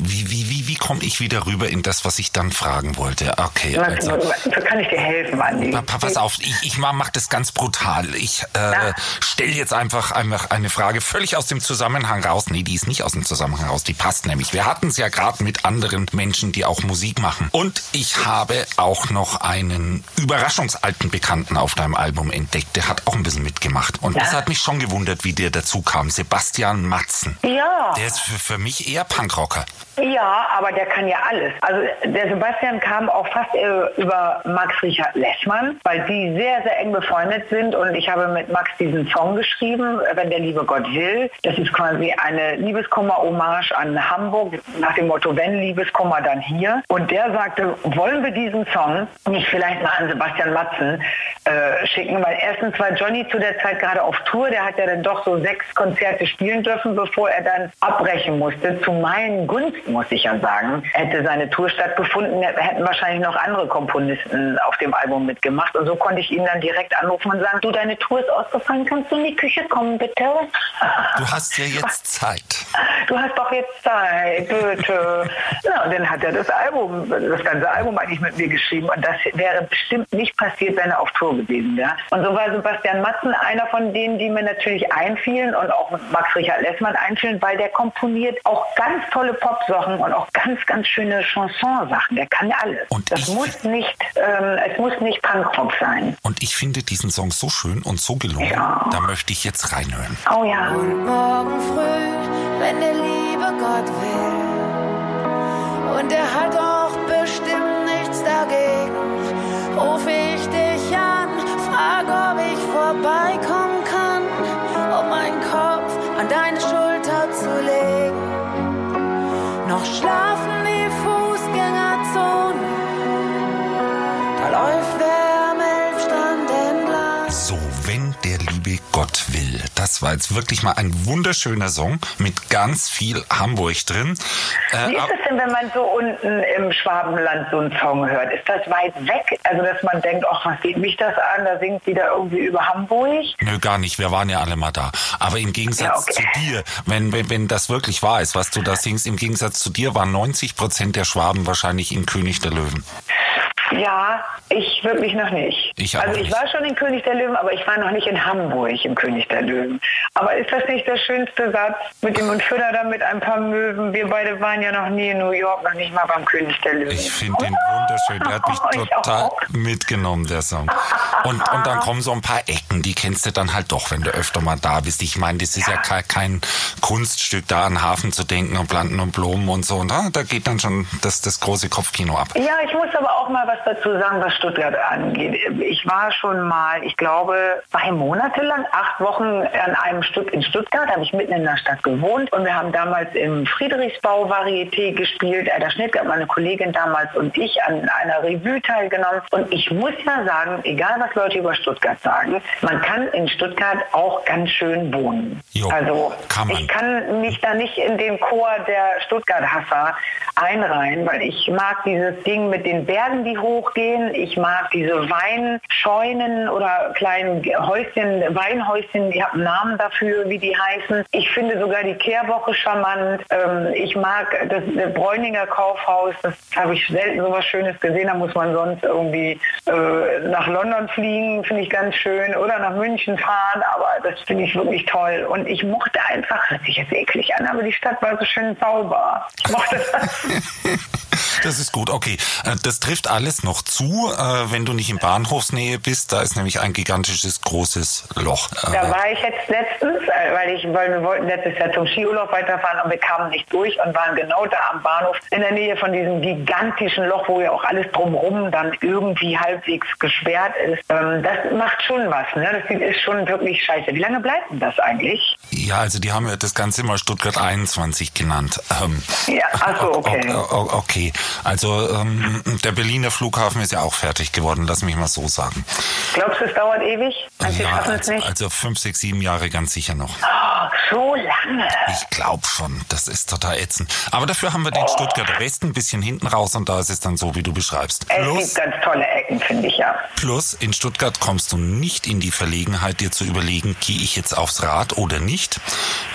Wie, wie, wie, wie komme ich wieder rüber in das, was ich dann fragen wollte? Okay, also. so kann ich dir helfen, Andi? Pa- pa- Pass auf, ich, ich mach mach das ganz brutal. Ich äh, stelle jetzt einfach, einfach eine Frage völlig aus dem Zusammenhang raus. Nee, die ist nicht aus dem Zusammenhang raus, die passt nämlich. Wir hatten es ja gerade mit anderen Menschen, die auch Musik machen. Und ich habe auch noch einen überraschungsalten Bekannten auf deinem Album entdeckt. Der hat auch ein bisschen mitgemacht. Und das Ja. hat mich schon gewundert, wie der dazu kam. Sebastian Matzen. Ja. Der ist für, für mich eher Punkrocker. Ja, aber der kann ja alles. Also der Sebastian kam auch fast äh, über Max Richard Lessmann, weil die sehr, sehr eng befreundet sind und ich habe mit Max diesen Song geschrieben, Wenn der liebe Gott will. Das ist quasi eine Liebeskummer-Hommage an Hamburg nach dem Motto, wenn Liebeskummer, dann hier. Und der sagte, wollen wir diesen Song nicht vielleicht mal an Sebastian Matzen äh, schicken, weil erstens war Johnny zu der Zeit gerade auf Tour, der hat ja dann doch so sechs Konzerte spielen dürfen, bevor er dann abbrechen musste. Zu meinen Gunsten, muss ich ja sagen, hätte seine Tour stattgefunden, hätten wahrscheinlich noch andere Komponisten auf dem Album mitgemacht. Und so konnte ich ihn dann direkt anrufen und sagen, du, deine Tour ist ausgefallen, kannst du in die Küche kommen, bitte? Du hast ja jetzt Zeit. Du hast doch jetzt Zeit, bitte. Na, und dann hat er das Album, das ganze Album eigentlich mit mir geschrieben. Und das wäre bestimmt nicht passiert, wenn er auf Tour gewesen wäre. Und so war Sebastian Matzen einer von denen, die mir natürlich einfielen und auch Max Richard Lessmann einfielen, weil der komponiert auch ganz tolle Popsachen und auch ganz, ganz schöne Chansonsachen. Der kann ja alles. Und das muss nicht, ähm, es muss nicht Punkrock sein. Und ich finde diesen Song so schön und so gelungen. Ja. Da möchte ich jetzt reinhören. Oh ja. Morgen früh, wenn der liebe Gott will. Und er hat auch bestimmt nichts dagegen. Ruf ich dich an, frag, ob ich vorbeikommen kann, um meinen Kopf an deine Schulter zu legen. Noch schlafen die Fußgängerzonen, da läuft wer am Elbstrand entlang. So, liebe Gott will. Das war jetzt wirklich mal ein wunderschöner Song mit ganz viel Hamburg drin. Äh, Wie ist es denn, wenn man so unten im Schwabenland so einen Song hört? Ist das weit weg? Also, dass man denkt, ach, was geht mich das an? Da singt die da irgendwie über Hamburg. Nö, gar nicht. Wir waren ja alle mal da. Aber im Gegensatz Ja, okay. zu dir, wenn, wenn, wenn das wirklich wahr ist, was du da singst, im Gegensatz zu dir waren 90 Prozent der Schwaben wahrscheinlich in König der Löwen. Ja, ich wirklich noch nicht. Ich also ich nicht. war schon in König der Löwen, aber ich war noch nicht in Hamburg im König der Löwen. Aber ist das nicht der schönste Satz mit dem und da mit ein paar Möwen? Wir beide waren ja noch nie in New York, noch nicht mal beim König der Löwen. Ich finde den wunderschön. Der hat mich Oh, total mitgenommen, der Song. Und, und dann kommen so ein paar Ecken, die kennst du dann halt doch, wenn du öfter mal da bist. Ich meine, das ist ja, kein, kein Kunststück, da an Hafen zu denken und Planten und Blumen und so. Und da, da geht dann schon das, das große Kopfkino ab. Ja, ich muss aber auch mal was dazu sagen, was Stuttgart angeht. Ich war schon mal, ich glaube, zwei Monate lang, acht Wochen an einem Stück in Stuttgart, habe ich mitten in der Stadt gewohnt und wir haben damals im Friedrichsbau Varieté gespielt. Der Schnittgart, meine Kollegin damals und ich an einer Revue teilgenommen. Und ich muss ja sagen, egal was Leute über Stuttgart sagen, man kann in Stuttgart auch ganz schön wohnen. Jo, also kann man. ich kann mich da nicht in den Chor der Stuttgart-Hasser einreihen, weil ich mag dieses Ding mit den Bergen, die hochgehen. Ich mag diese Weinscheunen oder kleinen Häuschen, Weinhäuschen, die haben Namen dafür, wie die heißen. Ich finde sogar die Kehrwoche charmant. Ähm, ich mag das, das Bräuninger Kaufhaus, das habe ich selten so was Schönes gesehen. Da muss man sonst irgendwie äh, nach London fliegen, finde ich ganz schön, oder nach München fahren, aber das finde ich wirklich toll. Und ich mochte einfach, hört sich jetzt eklig an, aber die Stadt war so schön sauber. Ich mochte das. Das ist gut, okay. Äh, das trifft alles noch zu, äh, wenn du nicht in Bahnhofsnähe bist. Da ist nämlich ein gigantisches, großes Loch. Da war ich jetzt letztens, äh, weil, ich, weil wir wollten letztes Jahr zum Skiurlaub weiterfahren und wir kamen nicht durch und waren genau da am Bahnhof in der Nähe von diesem gigantischen Loch, wo ja auch alles drumherum dann irgendwie halbwegs gesperrt ist. Ähm, das macht schon was, ne? Das ist schon wirklich scheiße. Wie lange bleibt denn das eigentlich? Ja, also die haben ja das Ganze mal Stuttgart 21 genannt. Ähm, ja, achso, okay. Okay, also ähm, der Berliner Flughafen ist ja auch fertig geworden, lass mich mal so sagen. Glaubst du, es dauert ewig? Also ja, also, also, fünf, sechs, sieben Jahre ganz sicher noch. Oh, so lange? Ich glaube schon, das ist total ätzend. Aber dafür haben wir den oh. Stuttgarter Westen ein bisschen hinten raus und da ist es dann so, wie du beschreibst. Es plus, gibt ganz tolle Ecken, finde ich ja. Plus, in Stuttgart kommst du nicht in die Verlegenheit, dir zu überlegen, gehe ich jetzt aufs Rad oder nicht.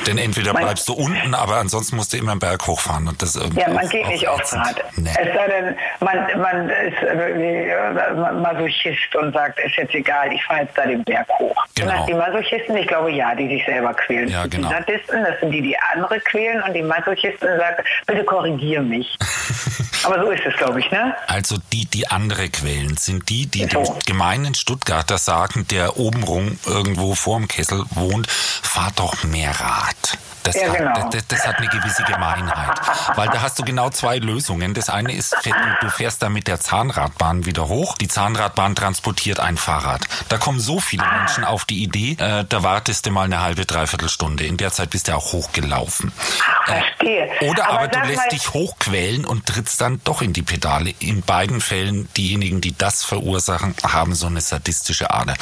Denn entweder bleibst du unten, aber ansonsten musst du immer einen Berg hochfahren. Und das ja, man geht nicht aufs Rad. Nee. Es sei denn, man, man ist äh, Masochist und sagt, ist jetzt egal, ich fahre jetzt da den Berg hoch. Genau. Die Masochisten, ich glaube ja, die sich selber quälen. Ja, genau. Die Sadisten, das sind die, die andere quälen und die Masochisten sagen, bitte korrigiere mich. Aber so ist es, glaube ich, ne? Also die, die andere quälen, sind die, die so. dem gemeinen Stuttgarter sagen, der obenrum irgendwo vorm Kessel wohnt, fahr doch mehr Rad. Das, ja, genau. hat, das, das, hat eine gewisse Gemeinheit. Weil da hast du genau zwei Lösungen. Das eine ist, du fährst da mit der Zahnradbahn wieder hoch. Die Zahnradbahn transportiert ein Fahrrad. Da kommen so viele ah. Menschen auf die Idee, äh, da wartest du mal eine halbe, dreiviertel Stunde. In der Zeit bist du auch hochgelaufen. Äh, verstehe. Oder aber, aber du lässt dich hochquälen und trittst dann doch in die Pedale. In beiden Fällen, diejenigen, die das verursachen, haben so eine sadistische Ader.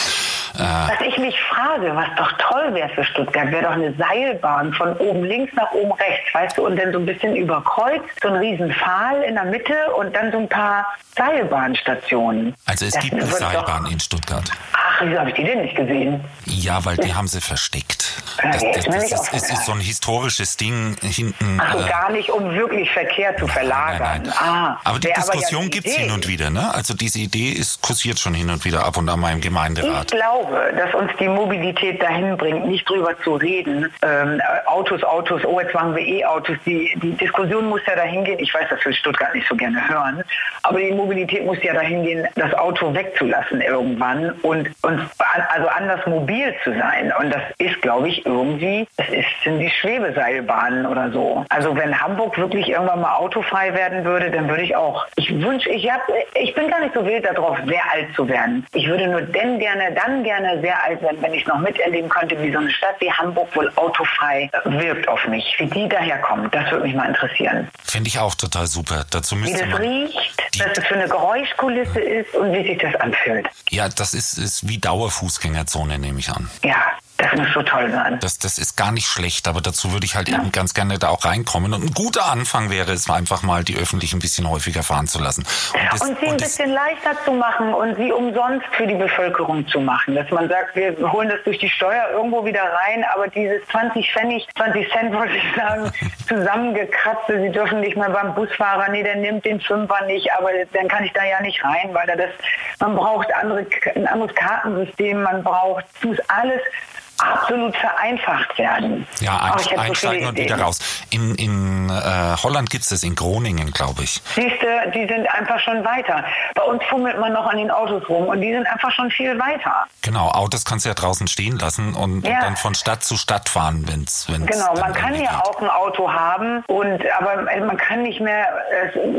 Äh, was ich mich frage, was doch toll wäre für Stuttgart, wäre doch eine Seilbahn von oben links nach oben rechts, weißt du, und dann so ein bisschen überkreuzt, so ein riesen Pfahl in der Mitte und dann so ein paar Seilbahnstationen. Also es das gibt eine Seilbahn in Stuttgart. Ach, wieso habe ich die denn nicht gesehen? Ja, weil die haben sie versteckt. Das, das, das, ist, ist, so ein historisches Ding hinten. Also äh, gar nicht, um wirklich Verkehr zu verlagern. Nein, nein. Ah, aber die Diskussion ja gibt es hin und wieder. Ne? Also diese Idee ist kursiert schon hin und wieder ab und an mal im Gemeinderat. Ich glaube, dass uns die Mobilität dahin bringt, nicht drüber zu reden. Ähm, Autos, Autos, oh, jetzt machen wir E-Autos. Die, die Diskussion muss ja dahin gehen. Ich weiß, dass wir Stuttgart nicht so gerne hören. Aber die Mobilität muss ja dahin gehen, das Auto wegzulassen irgendwann und, und also anders mobil zu sein. Und das ist, glaube ich, irgendwie, das ist, sind die Schwebeseilbahnen oder so. Also wenn Hamburg wirklich irgendwann mal autofrei werden würde, dann würde ich auch, ich wünsche, ich hab, ich bin gar nicht so wild darauf, sehr alt zu werden. Ich würde nur denn gerne, dann gerne sehr alt werden, wenn ich noch miterleben könnte, wie so eine Stadt wie Hamburg wohl autofrei wirkt auf mich. Wie die daherkommt, das würde mich mal interessieren. Finde ich auch total super. Dazu müsste wie das riecht, was es für eine Geräuschkulisse ist und wie sich das anfühlt. Ja, das ist, ist wie Dauerfußgängerzone, nehme ich an. Ja, das muss so toll sein. Das, das ist gar nicht schlecht, aber dazu würde ich halt ja. eben ganz gerne da auch reinkommen. Und ein guter Anfang wäre es einfach mal, die Öffentlichen ein bisschen häufiger fahren zu lassen. Und, das, und sie ein bisschen leichter zu machen und sie umsonst für die Bevölkerung zu machen. Dass man sagt, wir holen das durch die Steuer irgendwo wieder rein, aber dieses 20 Pfennig, 20 Cent wollte ich sagen, zusammengekratzte, sie dürfen nicht mehr beim Busfahrer, nee, der nimmt den Fünfer nicht, aber dann kann ich da ja nicht rein, weil da das, man braucht andere, ein anderes Kartensystem, man braucht, muss alles absolut vereinfacht werden. Ja, ein, einsteigen so und wieder raus. In, in äh, Holland gibt es das, in Groningen, glaube ich. Siehste, die sind einfach schon weiter. Bei uns fummelt man noch an den Autos rum und die sind einfach schon viel weiter. Genau, Autos kannst du ja draußen stehen lassen und, ja. und dann von Stadt zu Stadt fahren, wenn es Genau, man kann ja geht. auch ein Auto haben und aber man kann nicht mehr,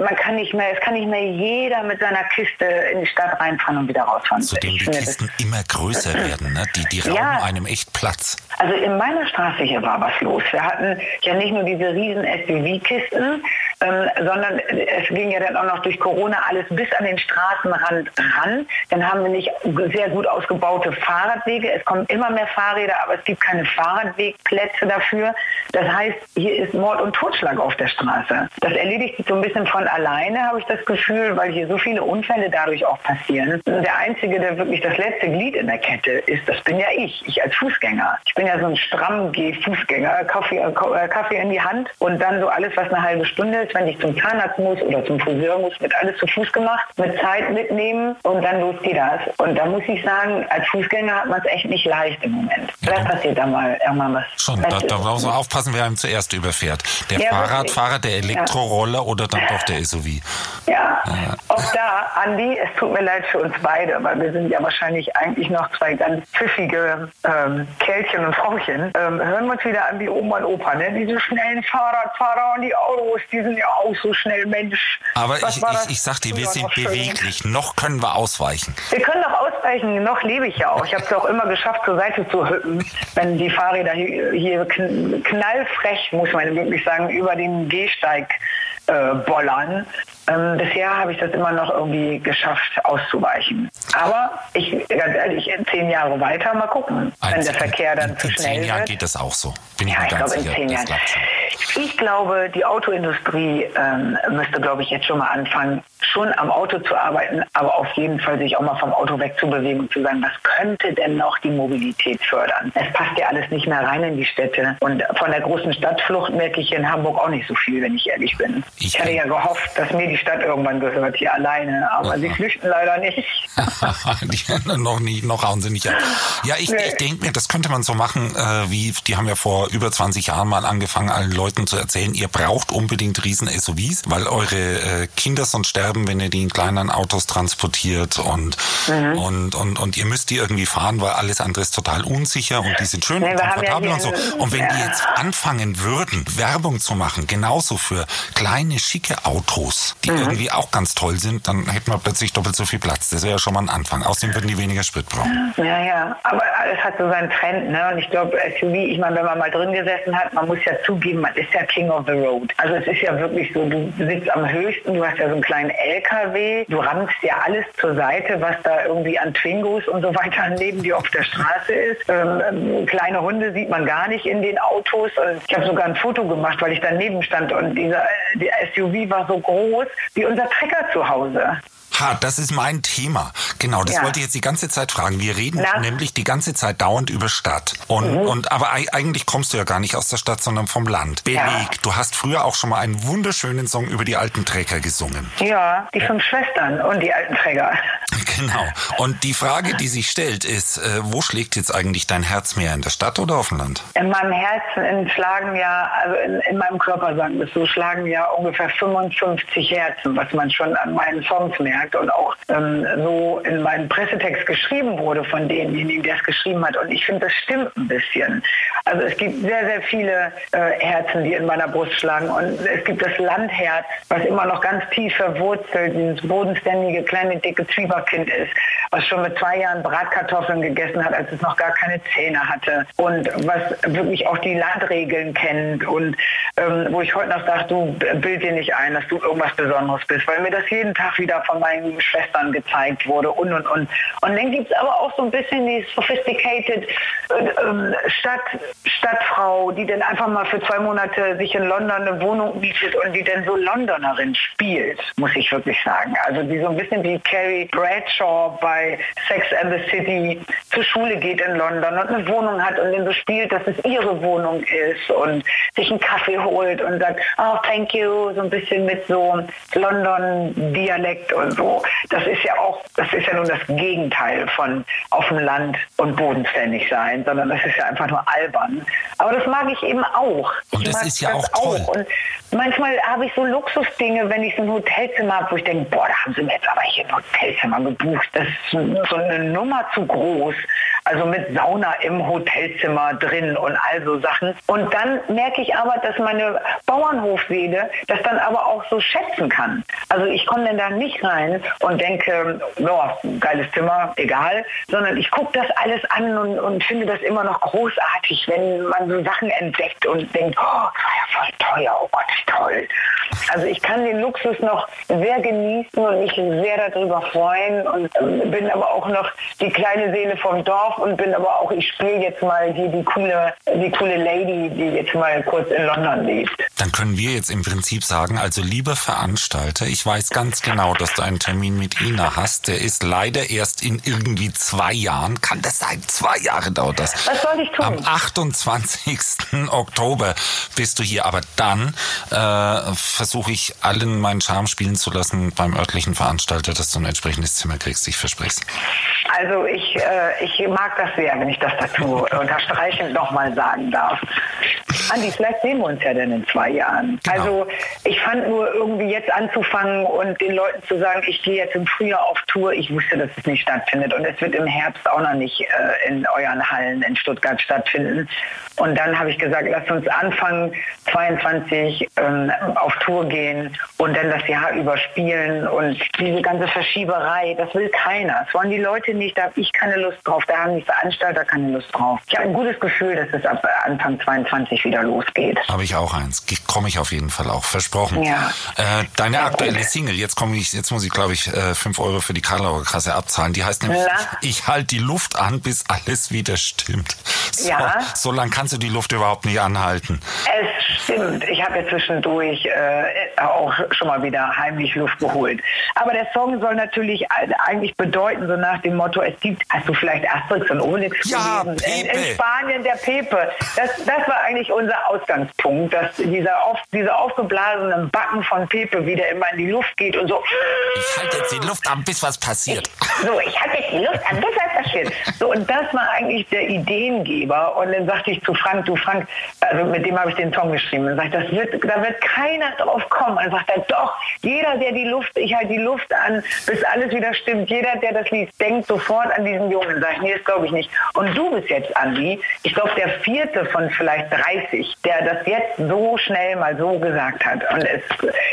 man kann nicht mehr, es kann nicht mehr jeder mit seiner Kiste in die Stadt reinfahren und wieder rausfahren. Zudem die Kisten immer größer werden, ne? Die, die rauben ja. einem echt Platz. Also in meiner Straße hier war was los. Wir hatten ja nicht nur diese riesen SUV-Kisten, ähm, sondern es ging ja dann auch noch durch Corona alles bis an den Straßenrand ran. Dann haben wir nicht sehr gut ausgebaute Fahrradwege. Es kommen immer mehr Fahrräder, aber es gibt keine Fahrradwegplätze dafür. Das heißt, hier ist Mord und Totschlag auf der Straße. Das erledigt sich so ein bisschen von alleine, habe ich das Gefühl, weil hier so viele Unfälle dadurch auch passieren. Der Einzige, der wirklich das letzte Glied in der Kette ist, das bin ja ich. Ich als Fußgänger. Ich bin ja so ein stramm Geh-Fußgänger. Kaffee, äh, Kaffee in die Hand und dann so alles, was eine halbe Stunde ist, wenn ich zum Zahnarzt muss oder zum Friseur muss, wird alles zu Fuß gemacht, mit Zeit mitnehmen und dann los geht das. Und da muss ich sagen, als Fußgänger hat man es echt nicht leicht im Moment. Vielleicht passiert da mal irgendwann was. Schon, da, da muss man aufpassen, wer einem zuerst überfährt. Der ja, Fahrradfahrer, der Elektroroller ja. oder dann doch der SUV. Ja, auch da, Andi, es tut mir leid für uns beide, weil wir sind ja wahrscheinlich eigentlich noch zwei ganz pfiffige ähm, Kerlchen und Frauchen. Ähm, hören wir uns wieder an die Oma und Opa, ne? Diese schnellen Fahrradfahrer und die Autos, die sind ja auch so schnell, Mensch. Aber ich, ich, ich sag dir, wir sind beweglich. Noch können wir ausweichen. Wir können doch ausweichen, noch lebe ich ja auch. Ich habe es auch immer geschafft, zur Seite zu hüppen, wenn die Fahrräder hier, knallfrech, muss man wirklich sagen, über den Gehsteig äh, bollern. Ähm, bisher habe ich das immer noch irgendwie geschafft, auszuweichen. Aber ich, ganz ehrlich, zehn Jahre weiter, mal gucken, wenn der Verkehr dann in, zu schnell wird. In zehn Jahren geht das auch so. Bin ich ja, mir ganz glaube, sicher. Ich glaube, die Autoindustrie ähm, müsste, glaube ich, jetzt schon mal anfangen, schon am Auto zu arbeiten, aber auf jeden Fall sich auch mal vom Auto wegzubewegen und zu sagen, was könnte denn noch die Mobilität fördern? Es passt ja alles nicht mehr rein in die Städte. Und von der großen Stadtflucht merke ich in Hamburg auch nicht so viel, wenn ich ehrlich bin. Ich, ich hatte ja gehofft, dass mir die Stadt irgendwann gehört, hier alleine, aber Aha. sie flüchten leider nicht. die noch nicht, noch hauen sie nicht ab. Ja, ich, nee. ich denke mir, das könnte man so machen, äh, wie, die haben ja vor über 20 Jahren mal angefangen, allen Leuten zu erzählen, ihr braucht unbedingt riesen SUVs, weil eure äh, Kinder sonst sterben sterben, wenn ihr die in kleinen Autos transportiert und, mhm. und, und, und ihr müsst die irgendwie fahren, weil alles andere ist total unsicher und die sind schön nee, und komfortabel ja und so. Und wenn ja. die jetzt anfangen würden, Werbung zu machen, genauso für kleine, schicke Autos, die mhm. irgendwie auch ganz toll sind, dann hätten wir plötzlich doppelt so viel Platz. Das wäre ja schon mal ein Anfang. Außerdem würden die weniger Sprit brauchen. Ja, ja. Aber alles hat so seinen Trend, ne? Und ich glaube, SUV, ich meine, wenn man mal drin gesessen hat, man muss ja zugeben, man ist ja King of the Road. Also es ist ja wirklich so, du sitzt am höchsten, du hast ja so einen kleinen LKW, du rammst ja alles zur Seite, was da irgendwie an Twingos und so weiter neben dir auf der Straße ist. Ähm, ähm kleine Hunde sieht man gar nicht in den Autos. Also ich habe sogar ein Foto gemacht, weil ich daneben stand und dieser der SUV war so groß wie unser Trecker zu Hause. Ha, das ist mein Thema. Genau, das ja. wollte ich jetzt die ganze Zeit fragen. Wir reden Na? nämlich die ganze Zeit dauernd über Stadt. Und, mhm. und aber eigentlich kommst du ja gar nicht aus der Stadt, sondern vom Land. Beleg, ja. du hast früher auch schon mal einen wunderschönen Song über die alten Träger gesungen. Ja, die fünf Schwestern und die alten Träger. Genau. Und die Frage, die sich stellt, ist, äh, wo schlägt jetzt eigentlich dein Herz mehr, in der Stadt oder auf dem Land? In meinem Herzen schlagen ja, also in, in meinem Körper sagen wir so, schlagen ja ungefähr 55 Herzen, was man schon an meinen Songs merkt und auch ähm, so in meinem Pressetext geschrieben wurde von demjenigen, der es geschrieben hat. Und ich finde, das stimmt ein bisschen. Also es gibt sehr, sehr viele äh, Herzen, die in meiner Brust schlagen. Und es gibt das Landherz, was immer noch ganz tief verwurzelt, dieses bodenständige, kleine, dicke Zwieberkind ist, was schon mit zwei Jahren Bratkartoffeln gegessen hat, als es noch gar keine Zähne hatte. Und was wirklich auch die Landregeln kennt. Und ähm, wo ich heute noch sage, du bild dir nicht ein, dass du irgendwas Besonderes bist, weil mir das jeden Tag wieder von meinen Schwestern gezeigt wurde und und und. Und dann gibt es aber auch so ein bisschen die sophisticated äh, Stadt, Stadtfrau, die dann einfach mal für zwei Monate sich in London eine Wohnung mietet und die dann so Londonerin spielt, muss ich wirklich sagen. Also die so ein bisschen wie Carrie Bradshaw bei Sex and the City zur Schule geht in London und eine Wohnung hat und dann so spielt, dass es ihre Wohnung ist und sich einen Kaffee holt und sagt, oh, thank you, so ein bisschen mit so London-Dialekt und so. Das ist ja auch, das ist ja nun das Gegenteil von auf dem Land und bodenständig sein, sondern das ist ja einfach nur albern. Aber das mag ich eben auch. Und ich das ist ja auch toll. Auch. Und manchmal habe ich so Luxusdinge, wenn ich so ein Hotelzimmer habe, wo ich denke, boah, da haben sie mir jetzt aber hier ein Hotelzimmer gebucht. Das ist so eine Nummer zu groß. Also mit Sauna im Hotelzimmer drin und all so Sachen. Und dann merke ich aber, dass meine Bauernhofseele das dann aber auch so schätzen kann. Also ich komme dann da nicht rein und denke, ja, geiles Zimmer, egal, sondern ich gucke das alles an und, und finde das immer noch großartig, wenn man so Sachen entdeckt und denkt, oh, war ja voll teuer, oh Gott, toll. Also ich kann den Luxus noch sehr genießen und mich sehr darüber freuen und ähm, bin aber auch noch die kleine Seele vom Dorf und bin aber auch, ich spiele jetzt mal hier die coole, die coole Lady, die jetzt mal kurz in London lebt. Dann können wir jetzt im Prinzip sagen, also lieber Veranstalter, ich weiß ganz genau, dass du einen Termin mit Ina hast. Der ist leider erst in irgendwie zwei Jahren. Kann das sein? Zwei Jahre dauert das. Was soll ich tun? Am 28. Oktober bist du hier. Aber dann äh, versuche ich allen meinen Charme spielen zu lassen beim örtlichen Veranstalter, dass du ein entsprechendes Zimmer kriegst. Ich verspreche es. Also ich, äh, ich mag das sehr, wenn ich das dazu unterstreichend nochmal sagen darf. Andi, vielleicht sehen wir uns ja dann in zwei Jahren. Genau. Also ich fand nur irgendwie jetzt anzufangen und den Leuten zu sagen, ich gehe jetzt im Frühjahr auf Tour. Ich wusste, dass es nicht stattfindet und es wird im Herbst auch noch nicht äh, in euren Hallen in Stuttgart stattfinden. Und dann habe ich gesagt, lasst uns anfangen, 22 ähm, auf Tour gehen und dann das Jahr überspielen und diese ganze Verschieberei, das will keiner. Das wollen die Leute nicht, da habe ich keine Lust drauf, da haben die Veranstalter keine Lust drauf. Ich habe ein gutes Gefühl, dass es ab Anfang 22 wieder losgeht. Habe ich auch eins. Komme ich auf jeden Fall auch. Versprochen. Ja. Äh, deine Ja, aktuelle. Single, jetzt komme ich, jetzt muss ich, glaube ich, äh, 5 Euro für die Karlauer Kasse abzahlen. Die heißt nämlich, Ja. ich halte die Luft an, bis alles wieder stimmt. So, Ja. so lang kannst du die Luft überhaupt nicht anhalten. Es stimmt. Ich habe ja zwischendurch äh, auch schon mal wieder heimlich Luft geholt. Aber der Song soll natürlich eigentlich bedeuten, so nach dem Motto, es gibt, hast du vielleicht Asterix und Obelix Ja, gelesen? In, Pepe. in Spanien der Pepe. Das, das war eigentlich unser Ausgangspunkt, dass dieser auf, diese aufgeblasenen Backen von Pepe wieder immer in die Luft geht und so. Ich halte jetzt die Luft an, bis was passiert. So, ich hatte jetzt die Luft an, bis was passiert. So, und das war eigentlich der Ideengeber. Und dann sagte ich zu Frank, du Frank, also mit dem habe ich den Song geschrieben. Und sagt, das wird, da wird keiner drauf kommen. Und sagt er, doch, jeder, der die Luft, ich halte die Luft an, bis alles wieder stimmt. Jeder, der das liest, denkt sofort an diesen Jungen. Sag ich, nee, das glaube ich nicht. Und du bist jetzt, Andi, ich glaube, der vierte von vielleicht 30, der das jetzt so schnell mal so gesagt hat. Und es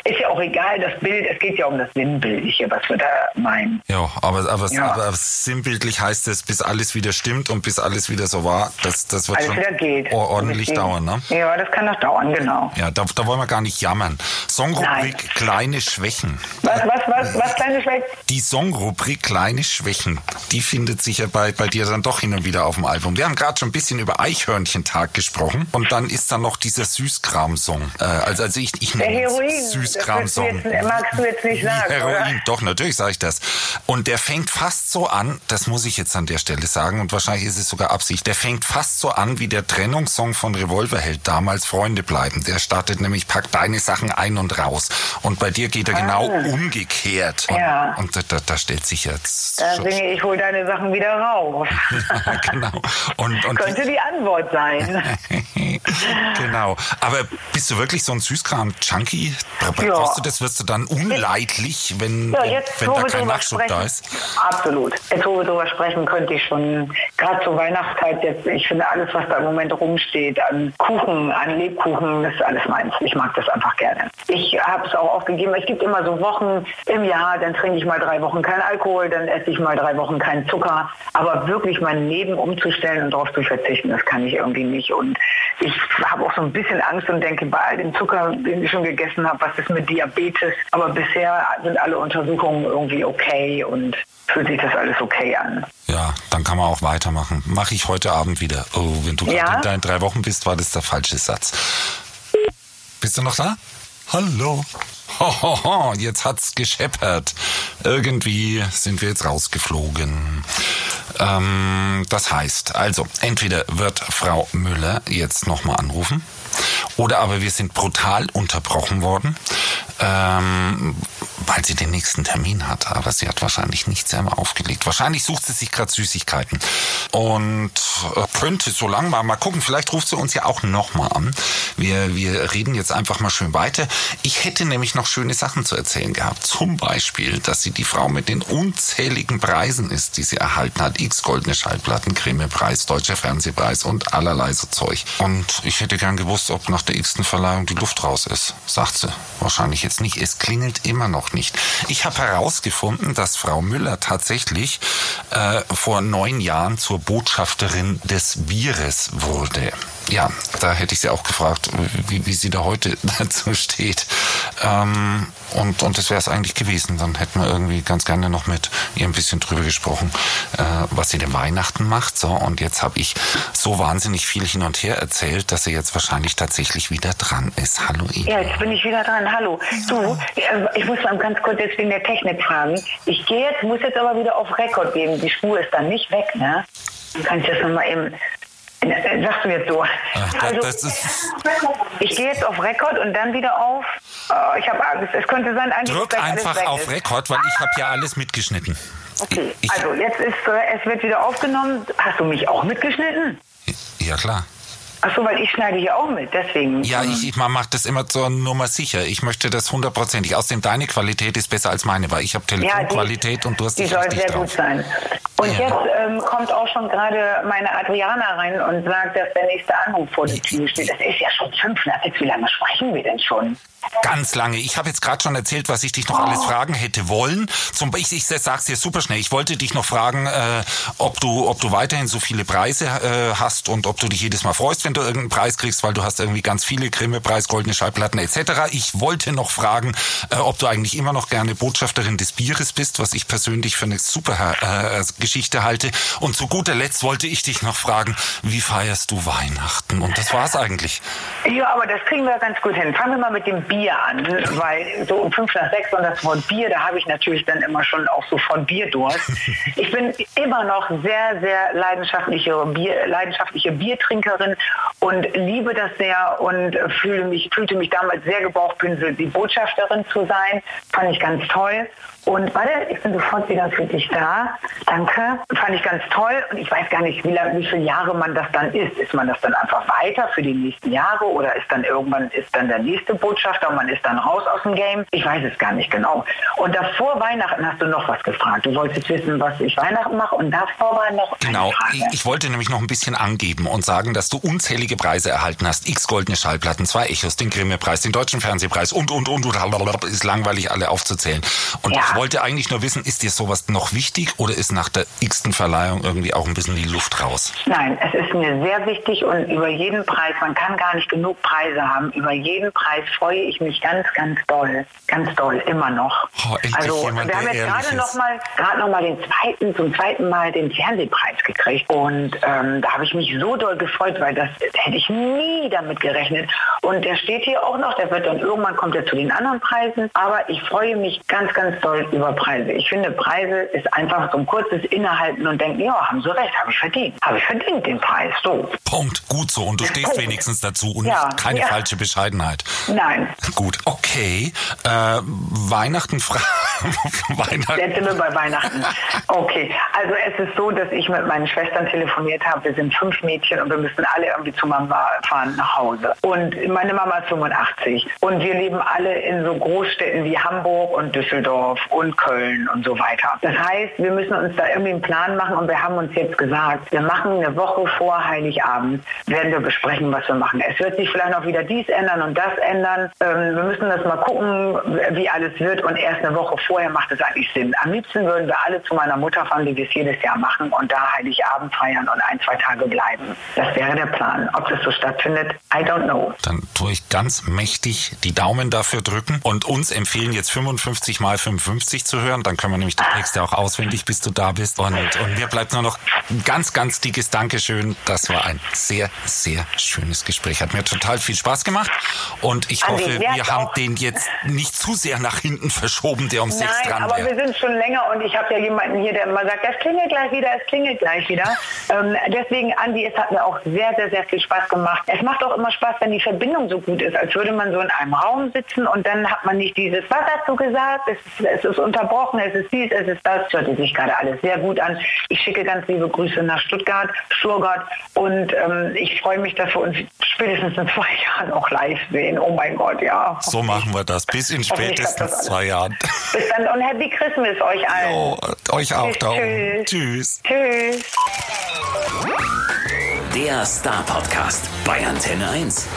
ist ja auch egal, das Bild, es geht ja um das Sinnbildliche, was wir da meinen. Ja, aber, aber, Ja. aber sinnbildlich heißt es, bis alles wieder stimmt und bis alles wieder so war, das, das wird alles schon wieder geht. or- ordentlich Deswegen- dauern, ne? Ja, das kann noch dauern, genau. Ja, da, da wollen wir gar nicht jammern. Songrubrik. Kleine Schwächen. Was, was, was, was, kleine Schwäche? Die Songrubrik Kleine Schwächen, die findet sich ja bei, bei dir dann doch hin und wieder auf dem Album. Wir haben gerade schon ein bisschen über Eichhörnchentag gesprochen und dann ist da noch dieser Süßkram-Song. Äh, also, also ich, ich Der nenne es Heroin. Süßkram-Song. Das magst du jetzt nicht sagen, Heroin, oder? doch, natürlich sage ich das. Und der fängt fast so an, das muss ich jetzt an der Stelle sagen und wahrscheinlich ist es sogar Absicht, der fängt fast so an wie der Trennungssong von Revolverheld damals Freunde bleiben. Der startet nämlich, pack deine Sachen ein und raus. Und bei dir geht er genau umgekehrt. Und, Ah. Ja. und da, da, da stellt sich jetzt Da schon- singe ich, hol deine Sachen wieder raus. genau. Und, und Könnte die Antwort sein. genau. Aber bist du wirklich so ein Süßkram-Junkie? Ja. Brauchst du das? Wirst du dann unleidlich, wenn, Ja, wenn, jetzt, wenn wo da kein Nachschub sprechen. da ist? Absolut. Jetzt, wo wir drüber sprechen, könnte ich schon, gerade zur Weihnachtszeit jetzt, ich finde alles, was da im Moment rumsteht, an Kuchen, an Lebkuchen, das ist alles meins. Ich mag das einfach gerne. Ich habe es auch aufgegeben. Es gibt immer so Wochen im Jahr, dann trinke ich mal drei Wochen keinen Alkohol, dann esse ich mal drei Wochen keinen Zucker. Aber wirklich mein Leben umzustellen und darauf zu verzichten, das kann ich irgendwie nicht. Und ich habe auch so ein bisschen Angst und denke, bei all dem Zucker, den ich schon gegessen habe, was ist mit Diabetes? Aber bisher sind alle Untersuchungen irgendwie okay und fühlt sich das alles okay an. Ja, dann kann man auch weitermachen. Mache ich heute Abend wieder. Oh, wenn du Ja? in deinen drei Wochen bist, war das der falsche Satz. Bist du noch da? Hallo. Hohoho, jetzt hat's gescheppert. Irgendwie sind wir jetzt rausgeflogen. Ähm, das heißt, also, entweder wird Frau Müller jetzt nochmal anrufen, oder aber wir sind brutal unterbrochen worden, ähm, weil sie den nächsten Termin hat. Aber sie hat wahrscheinlich nicht selber aufgelegt. Wahrscheinlich sucht sie sich gerade Süßigkeiten. Und äh, könnte so lang mal, mal gucken, vielleicht ruft sie uns ja auch nochmal an. Wir, wir reden jetzt einfach mal schön weiter. Ich hätte nämlich noch schöne Sachen zu erzählen gehabt. Zum Beispiel, dass sie die Frau mit den unzähligen Preisen ist, die sie erhalten hat. X goldene Schallplatten, Grimme-Preis, Deutscher Fernsehpreis und allerlei so Zeug. Und ich hätte gern gewusst, ob nach der x-ten Verleihung die Luft raus ist, sagt sie. Wahrscheinlich jetzt nicht. Es klingelt immer noch nicht. Ich habe herausgefunden, dass Frau Müller tatsächlich äh, vor neun Jahren zur Botschafterin des Bieres wurde. Ja, da hätte ich sie auch gefragt, wie, wie sie da heute dazu steht. Ähm, und, und das wäre es eigentlich gewesen. Dann hätten wir irgendwie ganz gerne noch mit ihr ein bisschen drüber gesprochen, äh, was sie denn Weihnachten macht. So, und jetzt habe ich so wahnsinnig viel hin und her erzählt, dass sie jetzt wahrscheinlich tatsächlich wieder dran ist. Hallo Eva. Ja, jetzt bin ich wieder dran. Hallo. Du, äh, ich muss mal ganz kurz jetzt wegen der Technik fragen. Ich gehe jetzt, muss jetzt aber wieder auf Rekord gehen. Die Spur ist dann nicht weg, ne? Kann ich das nochmal eben. Sagst du jetzt so? Ach, das- Also, das ist- ich gehe jetzt auf Rekord und dann wieder auf. Oh, ich habe Angst. Es könnte sein, eigentlich Drück alles einfach auf. Rekord, weil ich habe ja alles mitgeschnitten. Okay, Ich- also jetzt ist, äh, es wird wieder aufgenommen. Hast du mich auch mitgeschnitten? Ja, klar. Ach so, weil ich schneide hier auch mit, deswegen. Ja, ich, ich man macht das immer zur Nummer sicher. Ich möchte das hundertprozentig. Außerdem deine Qualität ist besser als meine, weil ich habe Ja, die- Telefonqualität und du hast Die dich soll sehr drauf. gut sein. Und Ja. jetzt ähm, kommt auch schon gerade meine Adriana rein und sagt, dass der nächste Anruf vor der Tür steht. Das ist ja schon fünf nach sechs. Wie lange sprechen wir denn schon? Ganz lange. Ich habe jetzt gerade schon erzählt, was ich dich noch alles fragen hätte wollen. Zum ich, ich sag's dir super schnell. Ich wollte dich noch fragen, äh, ob du, ob du weiterhin so viele Preise äh, hast und ob du dich jedes Mal freust, wenn du irgendeinen Preis kriegst, weil du hast irgendwie ganz viele Grimme-Preis, goldene Schallplatten etc. Ich wollte noch fragen, äh, ob du eigentlich immer noch gerne Botschafterin des Bieres bist, was ich persönlich für eine super äh, Geschichte halte. Und zu guter Letzt wollte ich dich noch fragen, wie feierst du Weihnachten? Und das war's eigentlich. Ja, aber das kriegen wir ganz gut hin. Fangen wir mal mit dem Bier an, weil so um fünf nach sechs und das Wort Bier, da habe ich natürlich dann immer schon auch so von Bierdurst. Ich bin immer noch sehr, sehr leidenschaftliche, Bier, leidenschaftliche Biertrinkerin und liebe das sehr und fühle mich, fühlte mich damals sehr gebauchpinselt, die Botschafterin zu sein. Fand ich ganz toll. Und warte, ich bin sofort wieder für dich da. Danke. Fand ich ganz toll. Und ich weiß gar nicht, wie, lang, wie viele Jahre man das dann ist. Ist man das dann einfach weiter für die nächsten Jahre oder ist dann irgendwann ist dann der nächste Botschafter und man ist dann raus aus dem Game? Ich weiß es gar nicht genau. Und davor Weihnachten hast du noch was gefragt. Du wolltest wissen, was ich Weihnachten mache und davor war noch Genau, ich, ich wollte nämlich noch ein bisschen angeben und sagen, dass du unzählige Preise erhalten hast. X goldene Schallplatten, zwei Echos, den Grimme-Preis, den Deutschen Fernsehpreis und, und, und, und, ist langweilig, alle aufzuzählen. Und Ja. ich wollte eigentlich nur wissen, ist dir sowas noch wichtig oder ist nach der x-ten Verleihung irgendwie auch ein bisschen die Luft raus? Nein, es ist mir sehr wichtig und über jeden Preis, man kann gar nicht genug Preise haben, über jeden Preis freue ich mich ganz, ganz doll. Ganz doll, immer noch. Oh, also jemand, wir haben jetzt gerade noch mal, gerade noch mal den zweiten, zum zweiten Mal den Fernsehpreis gekriegt und ähm, da habe ich mich so doll gefreut, weil das hätte ich nie damit gerechnet. Und der steht hier auch noch, der wird dann irgendwann kommt er zu den anderen Preisen, aber ich freue mich ganz, ganz doll über Preise. Ich finde, Preise ist einfach so ein kurzes Innehalten und denken, ja, haben Sie recht, habe ich verdient. Habe ich verdient den Preis, so. Punkt, gut so. Und du stehst wenigstens dazu und Ja, keine ja. falsche Bescheidenheit. Nein, Gut, okay. Äh, Weihnachten, Weihnachten. Jetzt sind wir bei Weihnachten. Okay, also es ist so, dass ich mit meinen Schwestern telefoniert habe. Wir sind fünf Mädchen und wir müssen alle irgendwie zu Mama fahren nach Hause. Und meine Mama ist 85 und wir leben alle in so Großstädten wie Hamburg und Düsseldorf und Köln und so weiter. Das heißt, wir müssen uns da irgendwie einen Plan machen und wir haben uns jetzt gesagt, wir machen eine Woche vor Heiligabend, werden wir besprechen, was wir machen. Es wird sich vielleicht noch wieder dies ändern und das ändern. Ähm, wir müssen das mal gucken, wie alles wird und erst eine Woche vorher macht es eigentlich Sinn. Am liebsten würden wir alle zu meiner Mutter fahren, wie wir es jedes Jahr machen und da Heiligabend feiern und ein, zwei Tage bleiben. Das wäre der Plan. Ob das so stattfindet, I don't know. Dann tue ich ganz mächtig die Daumen dafür drücken und uns empfehlen, jetzt 55 mal 55 zu hören. Dann können wir nämlich die Texte auch auswendig, bis du da bist. Und, und mir bleibt nur noch ein ganz, ganz dickes Dankeschön. Das war ein sehr, sehr schönes Gespräch. Hat mir total viel Spaß gemacht. Und ich Andi, hoffe, wer wir hat haben den jetzt nicht zu sehr nach hinten verschoben, der um sechs Nein, dran aber wäre. wir sind schon länger und ich habe ja jemanden hier, der immer sagt, es klingelt gleich wieder, es klingelt gleich wieder. ähm, deswegen, Andi, es hat mir auch sehr, sehr, sehr viel Spaß gemacht. Es macht auch immer Spaß, wenn die Verbindung so gut ist, als würde man so in einem Raum sitzen und dann hat man nicht dieses, was hast du gesagt, es ist, es ist unterbrochen, es ist dies, es ist das. Es hörte sich gerade alles sehr gut an. Ich schicke ganz liebe Grüße nach Stuttgart, Stuttgart und ähm, ich freue mich, dass wir uns spätestens in zwei Jahren auch live sehen. Oh mein Gott, ja. So machen wir das. Bis in spätestens zwei Jahren. Bis dann und Happy Christmas euch allen. Oh, euch auch da oben. Tschüss. Tschüss. Tschüss. Der Star Podcast bei Antenne 1.